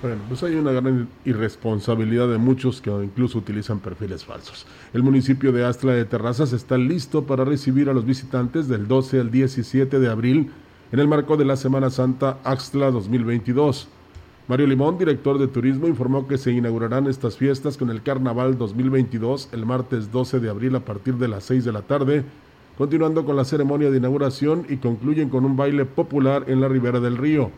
Bueno, pues hay una gran irresponsabilidad de muchos que incluso utilizan perfiles falsos. El municipio de Astla de Terrazas está listo para recibir a los visitantes del 12 al 17 de abril en el marco de la Semana Santa Axtla 2022. Mario Limón, director de turismo, informó que se inaugurarán estas fiestas con el Carnaval 2022 el martes 12 de abril a partir de las 6 de la tarde, continuando con la ceremonia de inauguración y concluyen con un baile popular en la ribera del río.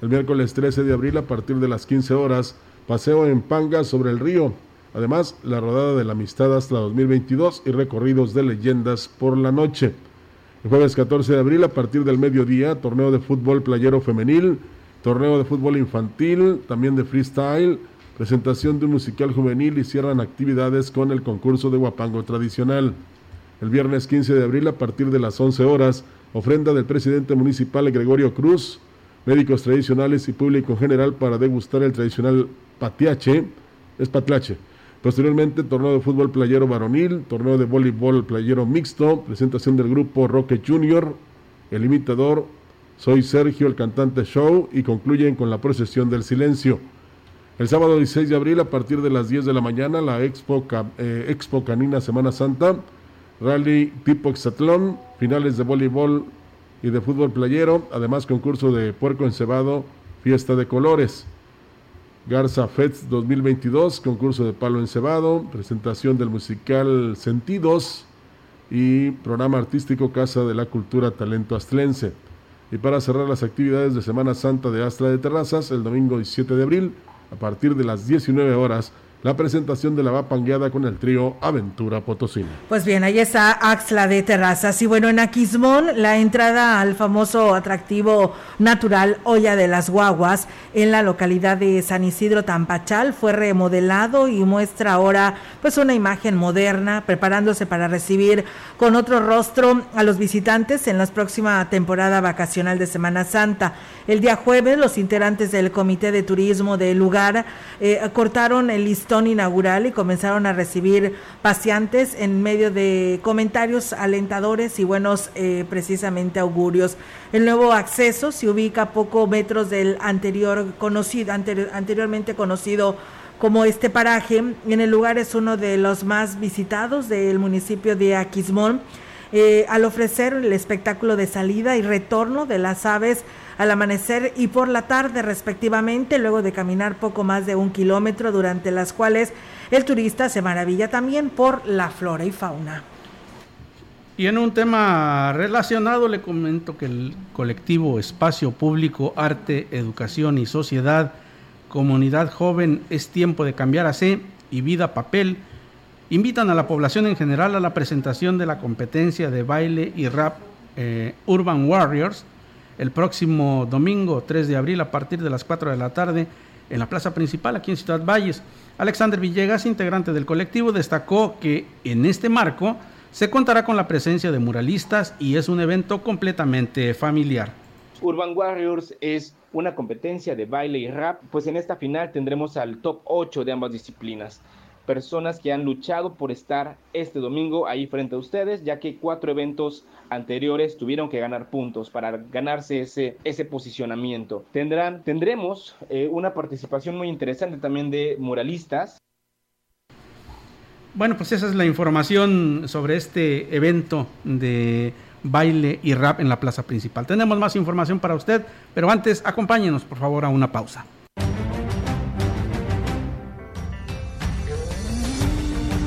El miércoles 13 de abril a partir de las 15 horas, paseo en Panga sobre el río. Además, la rodada de la amistad hasta 2022 y recorridos de leyendas por la noche. El jueves 14 de abril a partir del mediodía, torneo de fútbol playero femenil torneo de fútbol infantil, también de freestyle, presentación de un musical juvenil y cierran actividades con el concurso de guapango tradicional. El viernes 15 de abril a partir de las 11 horas, ofrenda del presidente municipal Gregorio Cruz, médicos tradicionales y público en general para degustar el tradicional patiache, es patlache. Posteriormente, torneo de fútbol playero varonil, torneo de voleibol playero mixto, presentación del grupo Roque Junior, el imitador soy Sergio, el cantante show, y concluyen con la procesión del silencio. El sábado 16 de abril, a partir de las 10 de la mañana, la Expo, eh, Expo Canina Semana Santa, rally tipo exatlón, finales de voleibol y de fútbol playero, además concurso de puerco encebado, fiesta de colores. Garza Fets 2022, concurso de palo encebado, presentación del musical Sentidos y programa artístico Casa de la Cultura Talento Astlense. Y para cerrar las actividades de Semana Santa de Astra de Terrazas, el domingo 17 de abril, a partir de las 19 horas, la presentación de la vapangueada con el trío Aventura Potosí. Pues bien, ahí está Axla de Terrazas. Y bueno, en Aquismón, la entrada al famoso atractivo natural Olla de las Guaguas en la localidad de San Isidro Tampachal fue remodelado y muestra ahora pues una imagen moderna, preparándose para recibir con otro rostro a los visitantes en la próxima temporada vacacional de Semana Santa. El día jueves, los integrantes del Comité de Turismo del lugar eh, cortaron el listón inaugural y comenzaron a recibir paseantes en medio de comentarios alentadores y buenos eh, precisamente augurios. El nuevo acceso se ubica a pocos metros del anterior conocido, anteriormente conocido como este paraje. En el lugar es uno de los más visitados del municipio de Aquismón. Eh, al ofrecer el espectáculo de salida y retorno de las aves al amanecer y por la tarde respectivamente, luego de caminar poco más de un kilómetro, durante las cuales el turista se maravilla también por la flora y fauna. Y en un tema relacionado le comento que el colectivo Espacio Público, Arte, Educación y Sociedad Comunidad Joven Es Tiempo de Cambiar a C y Vida Papel invitan a la población en general a la presentación de la competencia de baile y rap eh, Urban Warriors el próximo domingo 3 de abril a partir de las 4 de la tarde en la plaza principal aquí en Ciudad Valles. Alexander Villegas, integrante del colectivo, destacó que en este marco se contará con la presencia de muralistas y es un evento completamente familiar. Urban Warriors es una competencia de baile y rap, pues en esta final tendremos al top 8 de ambas disciplinas. Personas que han luchado por estar este domingo ahí frente a ustedes, ya que cuatro eventos anteriores tuvieron que ganar puntos para ganarse ese, ese posicionamiento. Tendrán, tendremos eh, una participación muy interesante también de muralistas. Bueno, pues esa es la información sobre este evento de baile y rap en la plaza principal. Tenemos más información para usted, pero antes acompáñenos por favor a una pausa.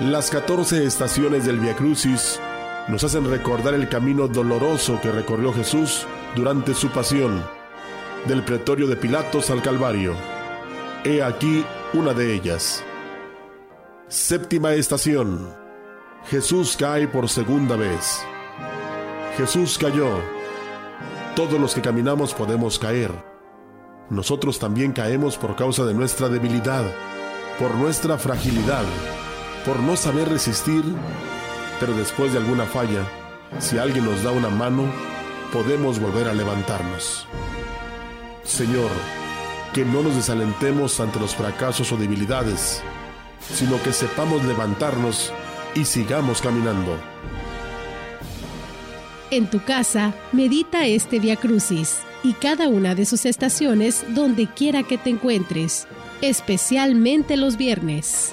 Las 14 estaciones del Via Crucis nos hacen recordar el camino doloroso que recorrió Jesús durante su pasión, del pretorio de Pilatos al Calvario. He aquí una de ellas. Séptima estación. Jesús cae por segunda vez. Jesús cayó. Todos los que caminamos podemos caer. Nosotros también caemos por causa de nuestra debilidad, por nuestra fragilidad, por no saber resistir, pero después de alguna falla, si alguien nos da una mano, podemos volver a levantarnos. Señor, que no nos desalentemos ante los fracasos o debilidades, sino que sepamos levantarnos y sigamos caminando. En tu casa, medita este Via Crucis y cada una de sus estaciones donde quiera que te encuentres, especialmente los viernes.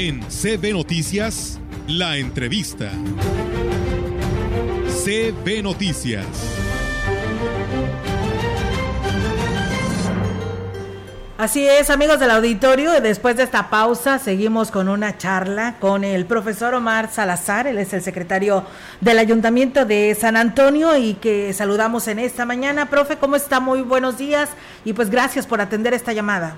En CB Noticias, la entrevista. CB Noticias. Así es, amigos del auditorio, después de esta pausa seguimos con una charla con el profesor Omar Salazar, él es el secretario del Ayuntamiento de San Antonio y que saludamos en esta mañana. Profe, ¿cómo está? Muy buenos días y pues gracias por atender esta llamada.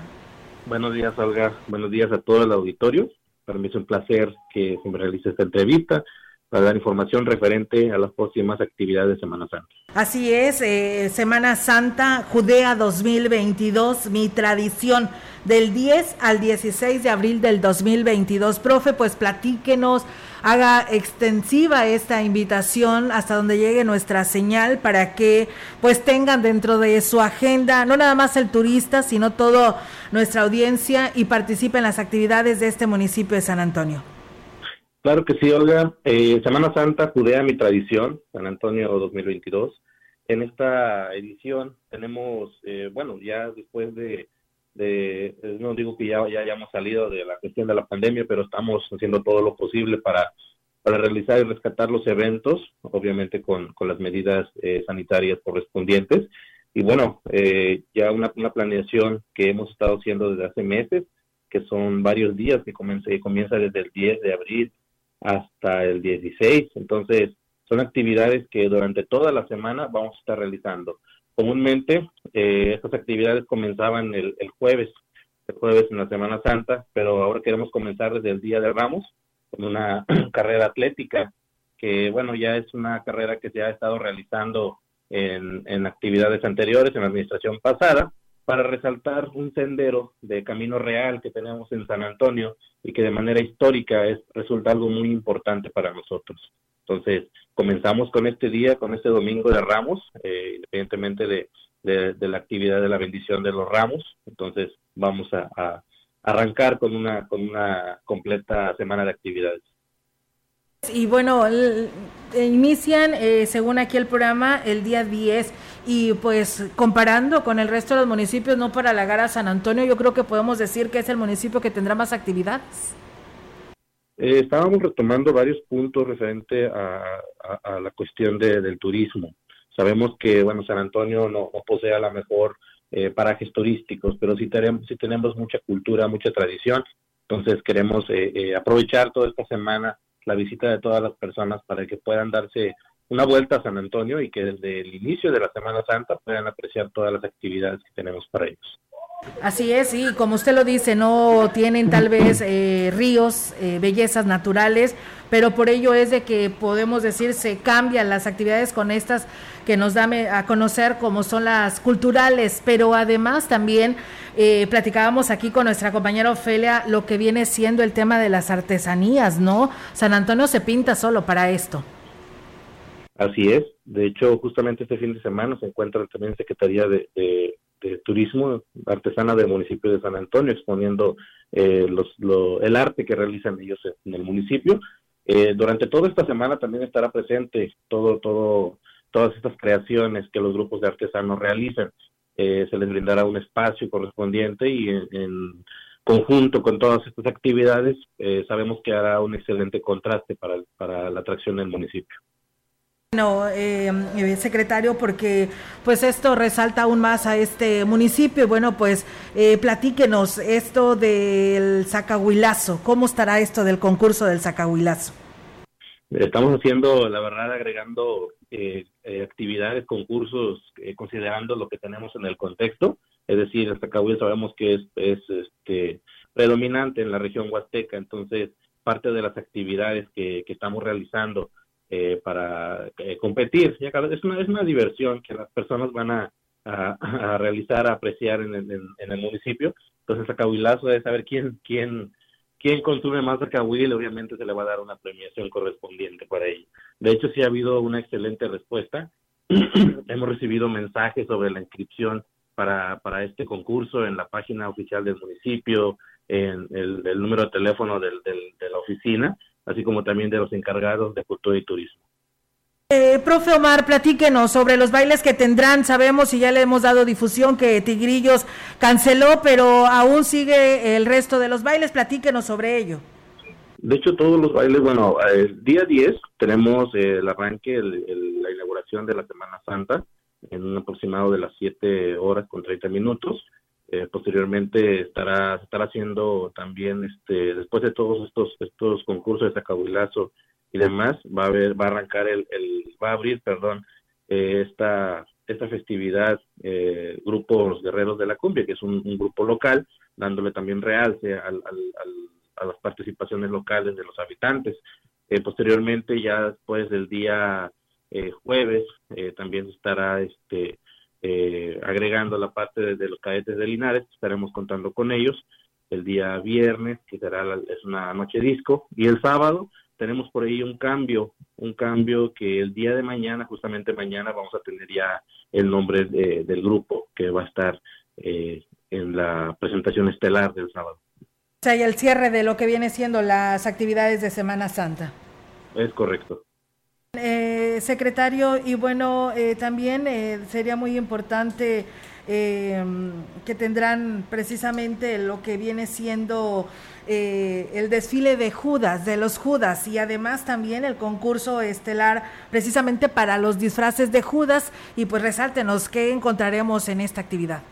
Buenos días, Olga. Buenos días a todo el auditorio. Para mí es un placer que se me realice esta entrevista para dar información referente a las próximas actividades de Semana Santa. Así es, eh, Semana Santa, Judea 2022, mi tradición del 10 al 16 de abril del 2022. Profe, pues platíquenos, haga extensiva esta invitación hasta donde llegue nuestra señal para que pues tengan dentro de su agenda no nada más el turista, sino toda nuestra audiencia y participe en las actividades de este municipio de San Antonio. Claro que sí, Olga. Eh, Semana Santa, Judea, mi tradición, San Antonio 2022. En esta edición tenemos, eh, bueno, ya después de, de, no digo que ya, ya hayamos salido de la cuestión de la pandemia, pero estamos haciendo todo lo posible para, para realizar y rescatar los eventos, obviamente con, con las medidas eh, sanitarias correspondientes. Y bueno, ya una, una planeación que hemos estado haciendo desde hace meses, que son varios días, que comienza, comienza desde el 10 de abril hasta el 16. Entonces, son actividades que durante toda la semana vamos a estar realizando. Comúnmente, eh, estas actividades comenzaban el, jueves, el jueves en la Semana Santa, pero ahora queremos comenzar desde el Día de Ramos con una carrera atlética, que bueno, ya es una carrera que se ha estado realizando en, en actividades anteriores, en la administración pasada, para resaltar un sendero de camino real que tenemos en San Antonio y que de manera histórica es, resulta algo muy importante para nosotros. Entonces, comenzamos con este día, con este domingo de Ramos, eh, independientemente de, la actividad de la bendición de los ramos. Entonces, vamos a, a arrancar con una, con una completa semana de actividades. Y bueno, inician, eh, según aquí el programa, el día 10 y pues comparando con el resto de los municipios, no para halagar a San Antonio, yo creo que podemos decir que es el municipio que tendrá más actividades. Eh, estábamos retomando varios puntos referente a, la cuestión del turismo. Sabemos que, bueno, San Antonio no, posee a la mejor eh, parajes turísticos, pero sí tenemos, sí tenemos mucha cultura, mucha tradición. Entonces queremos aprovechar toda esta semana la visita de todas las personas para que puedan darse una vuelta a San Antonio y que desde el inicio de la Semana Santa puedan apreciar todas las actividades que tenemos para ellos. Así es, y como usted lo dice, no tienen tal vez eh, ríos, eh, bellezas naturales, pero por ello es de que podemos decir se cambian las actividades con estas que nos da a conocer como son las culturales, pero además también eh, platicábamos aquí con nuestra compañera Ofelia lo que viene siendo el tema de las artesanías, ¿no? San Antonio se pinta solo para esto. Así es, de hecho justamente este fin de semana se encuentra también Secretaría de de Turismo Artesana del municipio de San Antonio, exponiendo eh, los, el arte que realizan ellos en el municipio. Eh, durante toda esta semana también estará presente todo, todo, todas estas creaciones que los grupos de artesanos realizan. Eh, se les brindará un espacio correspondiente y en, conjunto con todas estas actividades sabemos que hará un excelente contraste para, para la atracción del municipio. Bueno, eh, eh, secretario, porque pues esto resalta aún más a este municipio. Bueno, pues eh, platíquenos esto del Zacahuilazo. ¿Cómo estará esto del concurso del Zacahuilazo? Estamos haciendo, la verdad, agregando eh, actividades, concursos, considerando lo que tenemos en el contexto. Es decir, el Zacahuilazo sabemos que es, es este, predominante en la región huasteca, entonces parte de las actividades que, que estamos realizando eh, para eh, competir. Es, una, es una diversión que las personas van a, a, realizar, a apreciar en, en, el municipio. Entonces, a Cahuilazo de saber quién, quién, quién consume más Cahuil, obviamente se le va a dar una premiación correspondiente para ello. De hecho, sí ha habido una excelente respuesta. Hemos recibido mensajes sobre la inscripción para, para este concurso en la página oficial del municipio, en el, el número de teléfono del, del, de la oficina así como también de los encargados de cultura y turismo. Eh, profe Omar, platíquenos sobre los bailes que tendrán. Sabemos y ya le hemos dado difusión que Tigrillos canceló, pero aún sigue el resto de los bailes. Platíquenos sobre ello. De hecho, todos los bailes, bueno, el día 10 tenemos el arranque, la inauguración de la Semana Santa en un aproximado de las 7 horas con 30 minutos. Eh, posteriormente estará estará haciendo también este después de todos estos estos concursos de sacabuilazo y demás va a haber va a arrancar el, va a abrir perdón eh, esta esta festividad eh, grupos guerreros de la cumbia que es un, grupo local dándole también realce a las participaciones locales de los habitantes. Posteriormente, ya después del día jueves, también estará este agregando la parte de, los cadetes de Linares, estaremos contando con ellos. El día viernes, que será es una noche disco, y el sábado tenemos por ahí un cambio, un cambio que el día de mañana, justamente mañana, vamos a tener ya el nombre del grupo que va a estar eh, en la presentación estelar del sábado. O sea, y el cierre de lo que viene siendo las actividades de Semana Santa. Es correcto. Eh, secretario, y bueno, eh, también eh, sería muy importante que tendrán precisamente lo que viene siendo el desfile de Judas, de los Judas, y además también el concurso estelar precisamente para los disfraces de Judas, y pues resáltenos qué encontraremos en esta actividad.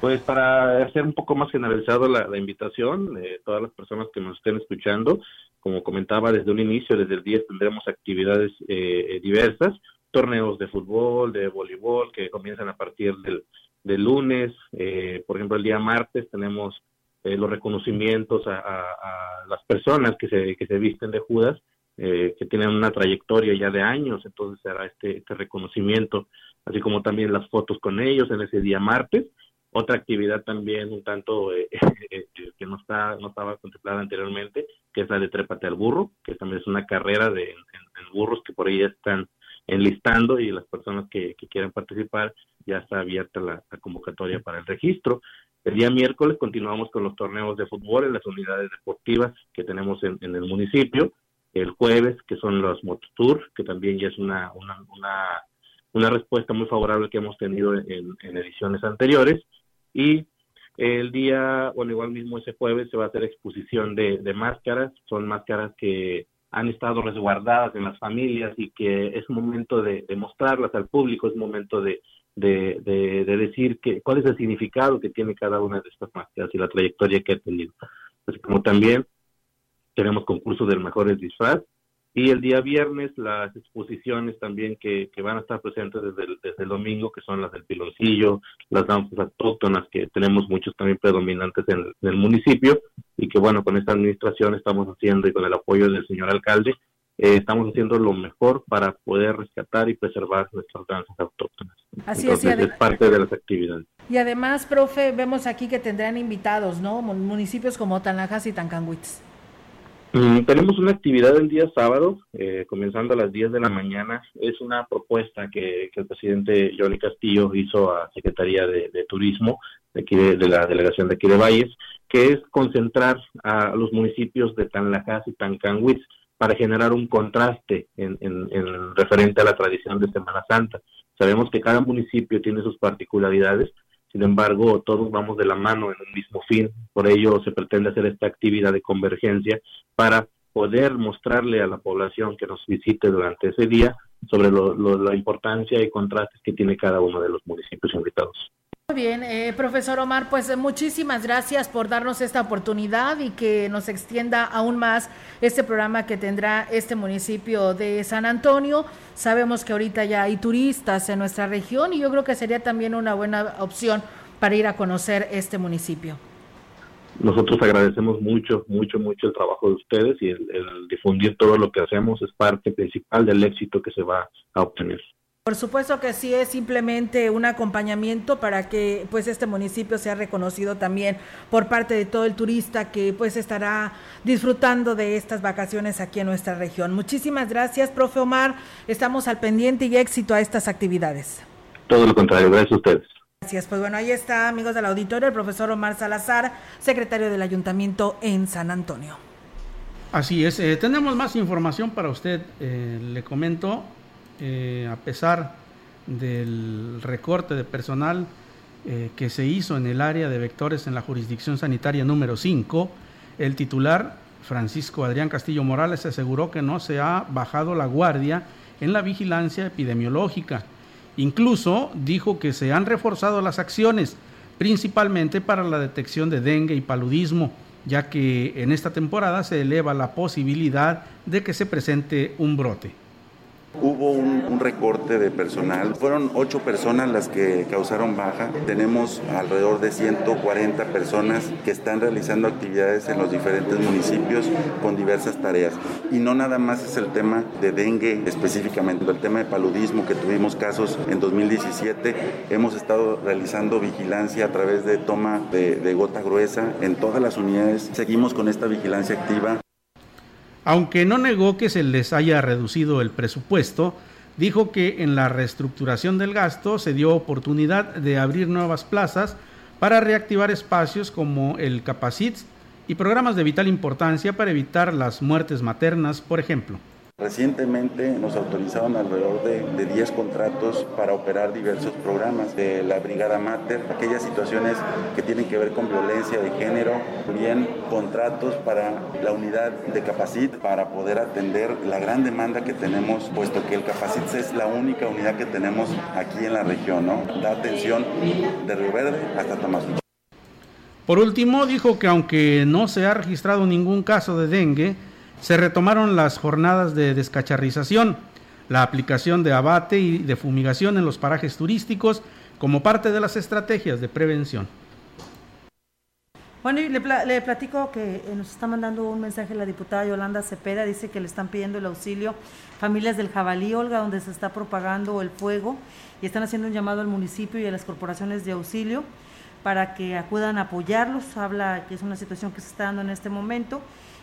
Pues para hacer un poco más generalizado la, invitación, todas las personas que nos estén escuchando, como comentaba desde un inicio, desde el 10 tendremos actividades eh, diversas, torneos de fútbol, de voleibol, que comienzan a partir del, del lunes. Eh, por ejemplo, el día martes tenemos eh, los reconocimientos a, las personas que se, que se visten de Judas, que tienen una trayectoria ya de años, entonces será este, este reconocimiento, así como también las fotos con ellos en ese día martes. Otra actividad también un tanto eh, eh, que no, está, no estaba contemplada anteriormente, que es la de Trépate al Burro, que también es una carrera de, en, burros que por ahí están enlistando y las personas que, que quieran participar ya está abierta la, convocatoria para el registro. El día miércoles continuamos con los torneos de fútbol en las unidades deportivas que tenemos en, el municipio. El jueves, que son los Mototour, que también ya es una, una, una, una respuesta muy favorable que hemos tenido en, en ediciones anteriores. Y el día, bueno, igual mismo ese jueves se va a hacer exposición de, de máscaras, son máscaras que han estado resguardadas en las familias y que es momento de, mostrarlas al público, es momento de, de, de, decir que, cuál es el significado que tiene cada una de estas máscaras y la trayectoria que ha tenido. Así como también tenemos concurso del mejor disfraz y el día viernes las exposiciones también que, que van a estar presentes desde el, desde el domingo, que son las del piloncillo, las danzas autóctonas, que tenemos muchos también predominantes en, el municipio, y que bueno, con esta administración estamos haciendo y con el apoyo del señor alcalde, eh, estamos haciendo lo mejor para poder rescatar y preservar nuestras danzas autóctonas. Así Entonces, es, es parte de las actividades. Y además, profe, vemos aquí que tendrán invitados, ¿no? Municipios como Tanajas y Tancanhuitz. Mm, tenemos una actividad el día sábado, eh, comenzando a las 10 de la mañana. Es una propuesta que, el presidente Johnny Castillo hizo a Secretaría de, Turismo de, aquí de, la delegación de aquí de Valles, que es concentrar a los municipios de Tanlajas y Tancanhuitz para generar un contraste en referente a la tradición de Semana Santa. Sabemos que cada municipio tiene sus particularidades, sin embargo, todos vamos de la mano en un mismo fin. Por ello, se pretende hacer esta actividad de convergencia para poder mostrarle a la población que nos visite durante ese día sobre la importancia y contrastes que tiene cada uno de los municipios invitados. Muy bien, eh, profesor Omar, pues muchísimas gracias por darnos esta oportunidad y que nos extienda aún más este programa que tendrá este municipio de San Antonio. Sabemos que ahorita ya hay turistas en nuestra región y yo creo que sería también una buena opción para ir a conocer este municipio. Nosotros agradecemos mucho, mucho, mucho el trabajo de ustedes y el difundir todo lo que hacemos es parte principal del éxito que se va a obtener. Por supuesto que sí es simplemente un acompañamiento para que pues este municipio sea reconocido también por parte de todo el turista que pues estará disfrutando de estas vacaciones aquí en nuestra región. Muchísimas gracias, profe Omar. Estamos al pendiente y éxito a estas actividades. Todo lo contrario, gracias a ustedes. Gracias. Pues bueno, ahí está, amigos del auditorio, el profesor Omar Salazar, secretario del Ayuntamiento en San Antonio. Así es, eh, tenemos más información para usted. Eh, le comento, eh, a pesar del recorte de personal eh, que se hizo en el área de vectores en la jurisdicción sanitaria número 5, el titular Francisco Adrián Castillo Morales aseguró que no se ha bajado la guardia en la vigilancia epidemiológica. Incluso dijo que se han reforzado las acciones, principalmente para la detección de dengue y paludismo, ya que en esta temporada se eleva la posibilidad de que se presente un brote. Hubo un, recorte de personal. Fueron ocho personas las que causaron baja. Tenemos alrededor de 140 personas que están realizando actividades en los diferentes municipios con diversas tareas. Y no nada más es el tema de dengue específicamente, el tema de paludismo que tuvimos casos en 2017. Hemos estado realizando vigilancia a través de toma de gota gruesa en todas las unidades. Seguimos con esta vigilancia activa aunque no negó que se les haya reducido el presupuesto, dijo que en la reestructuración del gasto se dio oportunidad de abrir nuevas plazas para reactivar espacios como el Capacit y programas de vital importancia para evitar las muertes maternas, por ejemplo. Recientemente nos autorizaron alrededor de, de, 10 contratos para operar diversos programas de la Brigada Mater, aquellas situaciones que tienen que ver con violencia de género, bien contratos para la unidad de Capacit para poder atender la gran demanda que tenemos, puesto que el Capacit es la única unidad que tenemos aquí en la región, ¿no? Da atención de Río Verde hasta Tamazunchale. Por último, dijo que aunque no se ha registrado ningún caso de dengue, se retomaron las jornadas de descacharrización, la aplicación de abate y de fumigación en los parajes turísticos como parte de las estrategias de prevención. Bueno, y le, platico que nos está mandando un mensaje la diputada Yolanda Cepeda, dice que le están pidiendo el auxilio familias del Jabalí, Olga, donde se está propagando el fuego y están haciendo un llamado al municipio y a las corporaciones de auxilio para que acudan a apoyarlos. Habla que es una situación que se está dando en este momento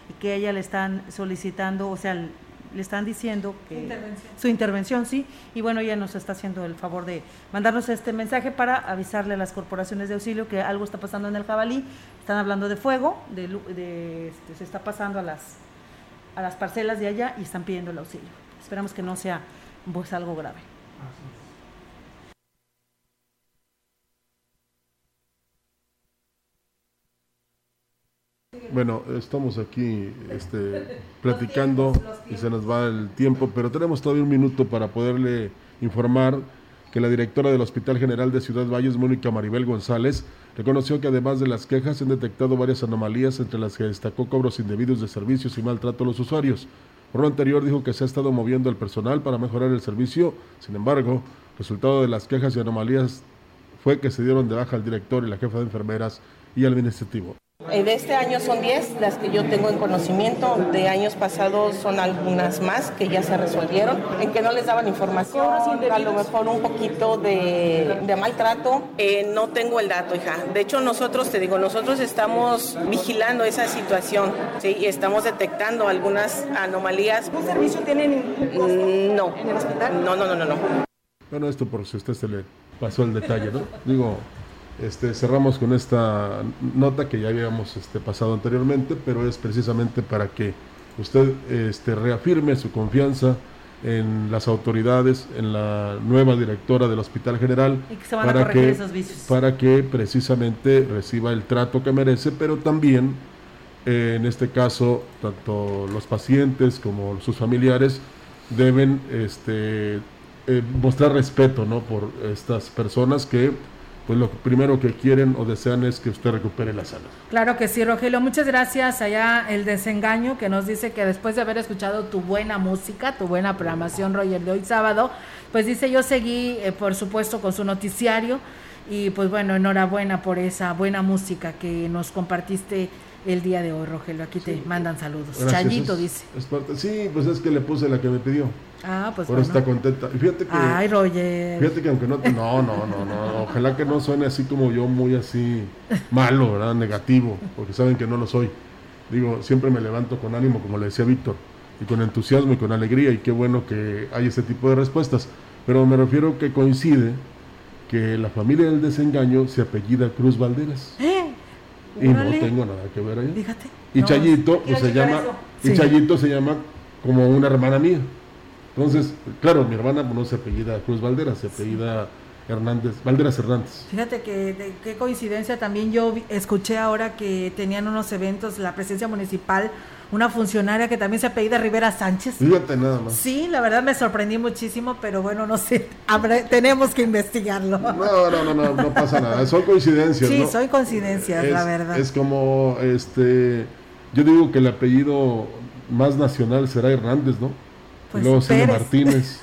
y que ella le están solicitando, o sea, le están diciendo que intervención. su intervención, sí, y bueno, ella nos está haciendo el favor de mandarnos este mensaje para avisarle a las corporaciones de auxilio que algo está pasando en el jabalí, están hablando de fuego, de, de este, se está pasando a las a las parcelas de allá y están pidiendo el auxilio. Esperamos que no sea pues algo grave. Bueno, estamos aquí este, platicando y se nos va el tiempo, pero tenemos todavía un minuto para poderle informar que la directora del Hospital General de Ciudad Valles, Mónica Maribel González, reconoció que además de las quejas se han detectado varias anomalías entre las que destacó cobros indebidos de servicios y maltrato a los usuarios. Por lo anterior dijo que se ha estado moviendo el personal para mejorar el servicio, sin embargo, resultado de las quejas y anomalías fue que se dieron de baja al director y la jefa de enfermeras y al administrativo. De este año son 10 las que yo tengo en conocimiento, de años pasados son algunas más que ya se resolvieron, en que no les daban información, a lo mejor un poquito de, de maltrato. Eh, no tengo el dato, hija. De hecho, nosotros, te digo, nosotros estamos vigilando esa situación ¿sí? y estamos detectando algunas anomalías. ¿Qué servicio tienen Mm, No. en el hospital? No, no, no, no, no. Bueno, esto por si usted se le pasó el detalle, ¿no? Digo, este, cerramos con esta nota que ya habíamos este, pasado anteriormente, pero es precisamente para que usted este, reafirme su confianza en las autoridades, en la nueva directora del Hospital General, Y que se van a para, corregir que, esos vicios. para que precisamente reciba el trato que merece, pero también, eh, en este caso, tanto los pacientes como sus familiares deben este, eh, mostrar respeto ¿no? por estas personas que pues lo primero que quieren o desean es que usted recupere la salud. Claro que sí, Rogelio. Muchas gracias. Allá el desengaño que nos dice que después de haber escuchado tu buena música, tu buena programación, Roger, de hoy sábado, pues dice yo seguí, eh, por supuesto, con su noticiario y pues bueno, enhorabuena por esa buena música que nos compartiste el día de hoy, Rogelio. Aquí te mandan saludos. Gracias, Chayito dice. es parte- sí, pues es que le puse la que me pidió. Ah, pues Por bueno. está contenta. Y fíjate que, Ay, Roger. fíjate que aunque no, no, no, no, no, ojalá que no suene así como yo, muy así malo, ¿verdad? Negativo, porque saben que no lo soy. Digo, siempre me levanto con ánimo, como le decía Víctor, y con entusiasmo y con alegría, y qué bueno que hay ese tipo de respuestas. Pero me refiero que coincide que la familia del desengaño se apellida Cruz Valderas. ¿Eh? Y no Órale. tengo nada que ver ahí. Fíjate. Y No, Chayito, pues se llama, eso. y Sí. Chayito se llama como una hermana mía. Entonces, claro, mi hermana no se apellida Cruz Valderas, se apellida Hernández, Valderas Hernández. Fíjate que de- qué coincidencia también yo escuché ahora que tenían unos eventos la presencia municipal, una funcionaria que también se apellida Rivera Sánchez. Fíjate nada más. Sí, la verdad me sorprendí muchísimo, pero bueno, no sé, habrá- tenemos que investigarlo. No, no, no, no, no pasa nada, son coincidencias, Sí, ¿no? son coincidencias, es, la verdad. Es como, este, yo digo que el apellido más nacional será Hernández, ¿no? Pues luego sigue Martínez.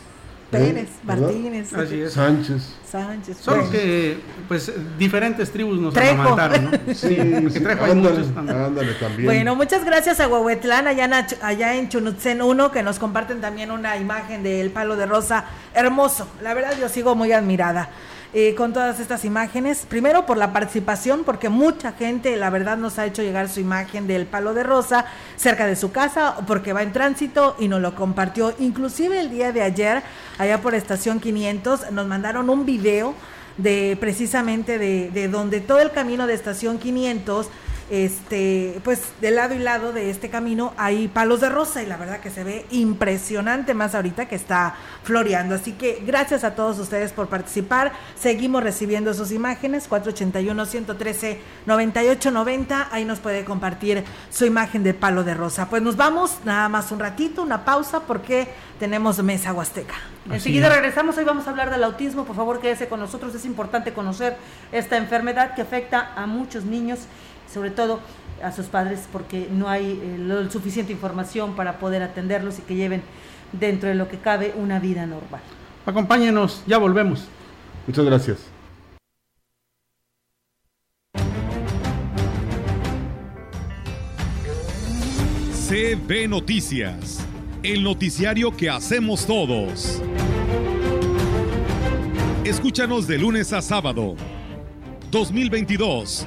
Pérez, Martínez, Sánchez. Sánchez. Solo que, pues, diferentes tribus nos amantaron, ¿no? Sí, sí Trejo ándale, ándale, también. Bueno, muchas gracias a Huehuetlán, allá, allá en Chunutzen 1, que nos comparten también una imagen del palo de rosa hermoso. La verdad, yo sigo muy admirada. Eh, con todas estas imágenes. Primero por la participación, porque mucha gente, la verdad, nos ha hecho llegar su imagen del palo de rosa cerca de su casa, porque va en tránsito y nos lo compartió. Inclusive el día de ayer, allá por Estación 500, nos mandaron un video de precisamente de, de donde todo el camino de Estación 500 este, pues de lado y lado de este camino hay palos de rosa y la verdad que se ve impresionante más ahorita que está floreando. Así que gracias a todos ustedes por participar. Seguimos recibiendo sus imágenes, 481-113-9890. Ahí nos puede compartir su imagen de palo de rosa. Pues nos vamos, nada más un ratito, una pausa porque tenemos mesa huasteca. Enseguida regresamos, hoy vamos a hablar del autismo, por favor quédese con nosotros, es importante conocer esta enfermedad que afecta a muchos niños sobre todo a sus padres porque no hay eh, suficiente información para poder atenderlos y que lleven dentro de lo que cabe una vida normal. Acompáñenos, ya volvemos. Muchas gracias. CB Noticias, el noticiario que hacemos todos. Escúchanos de lunes a sábado. 2022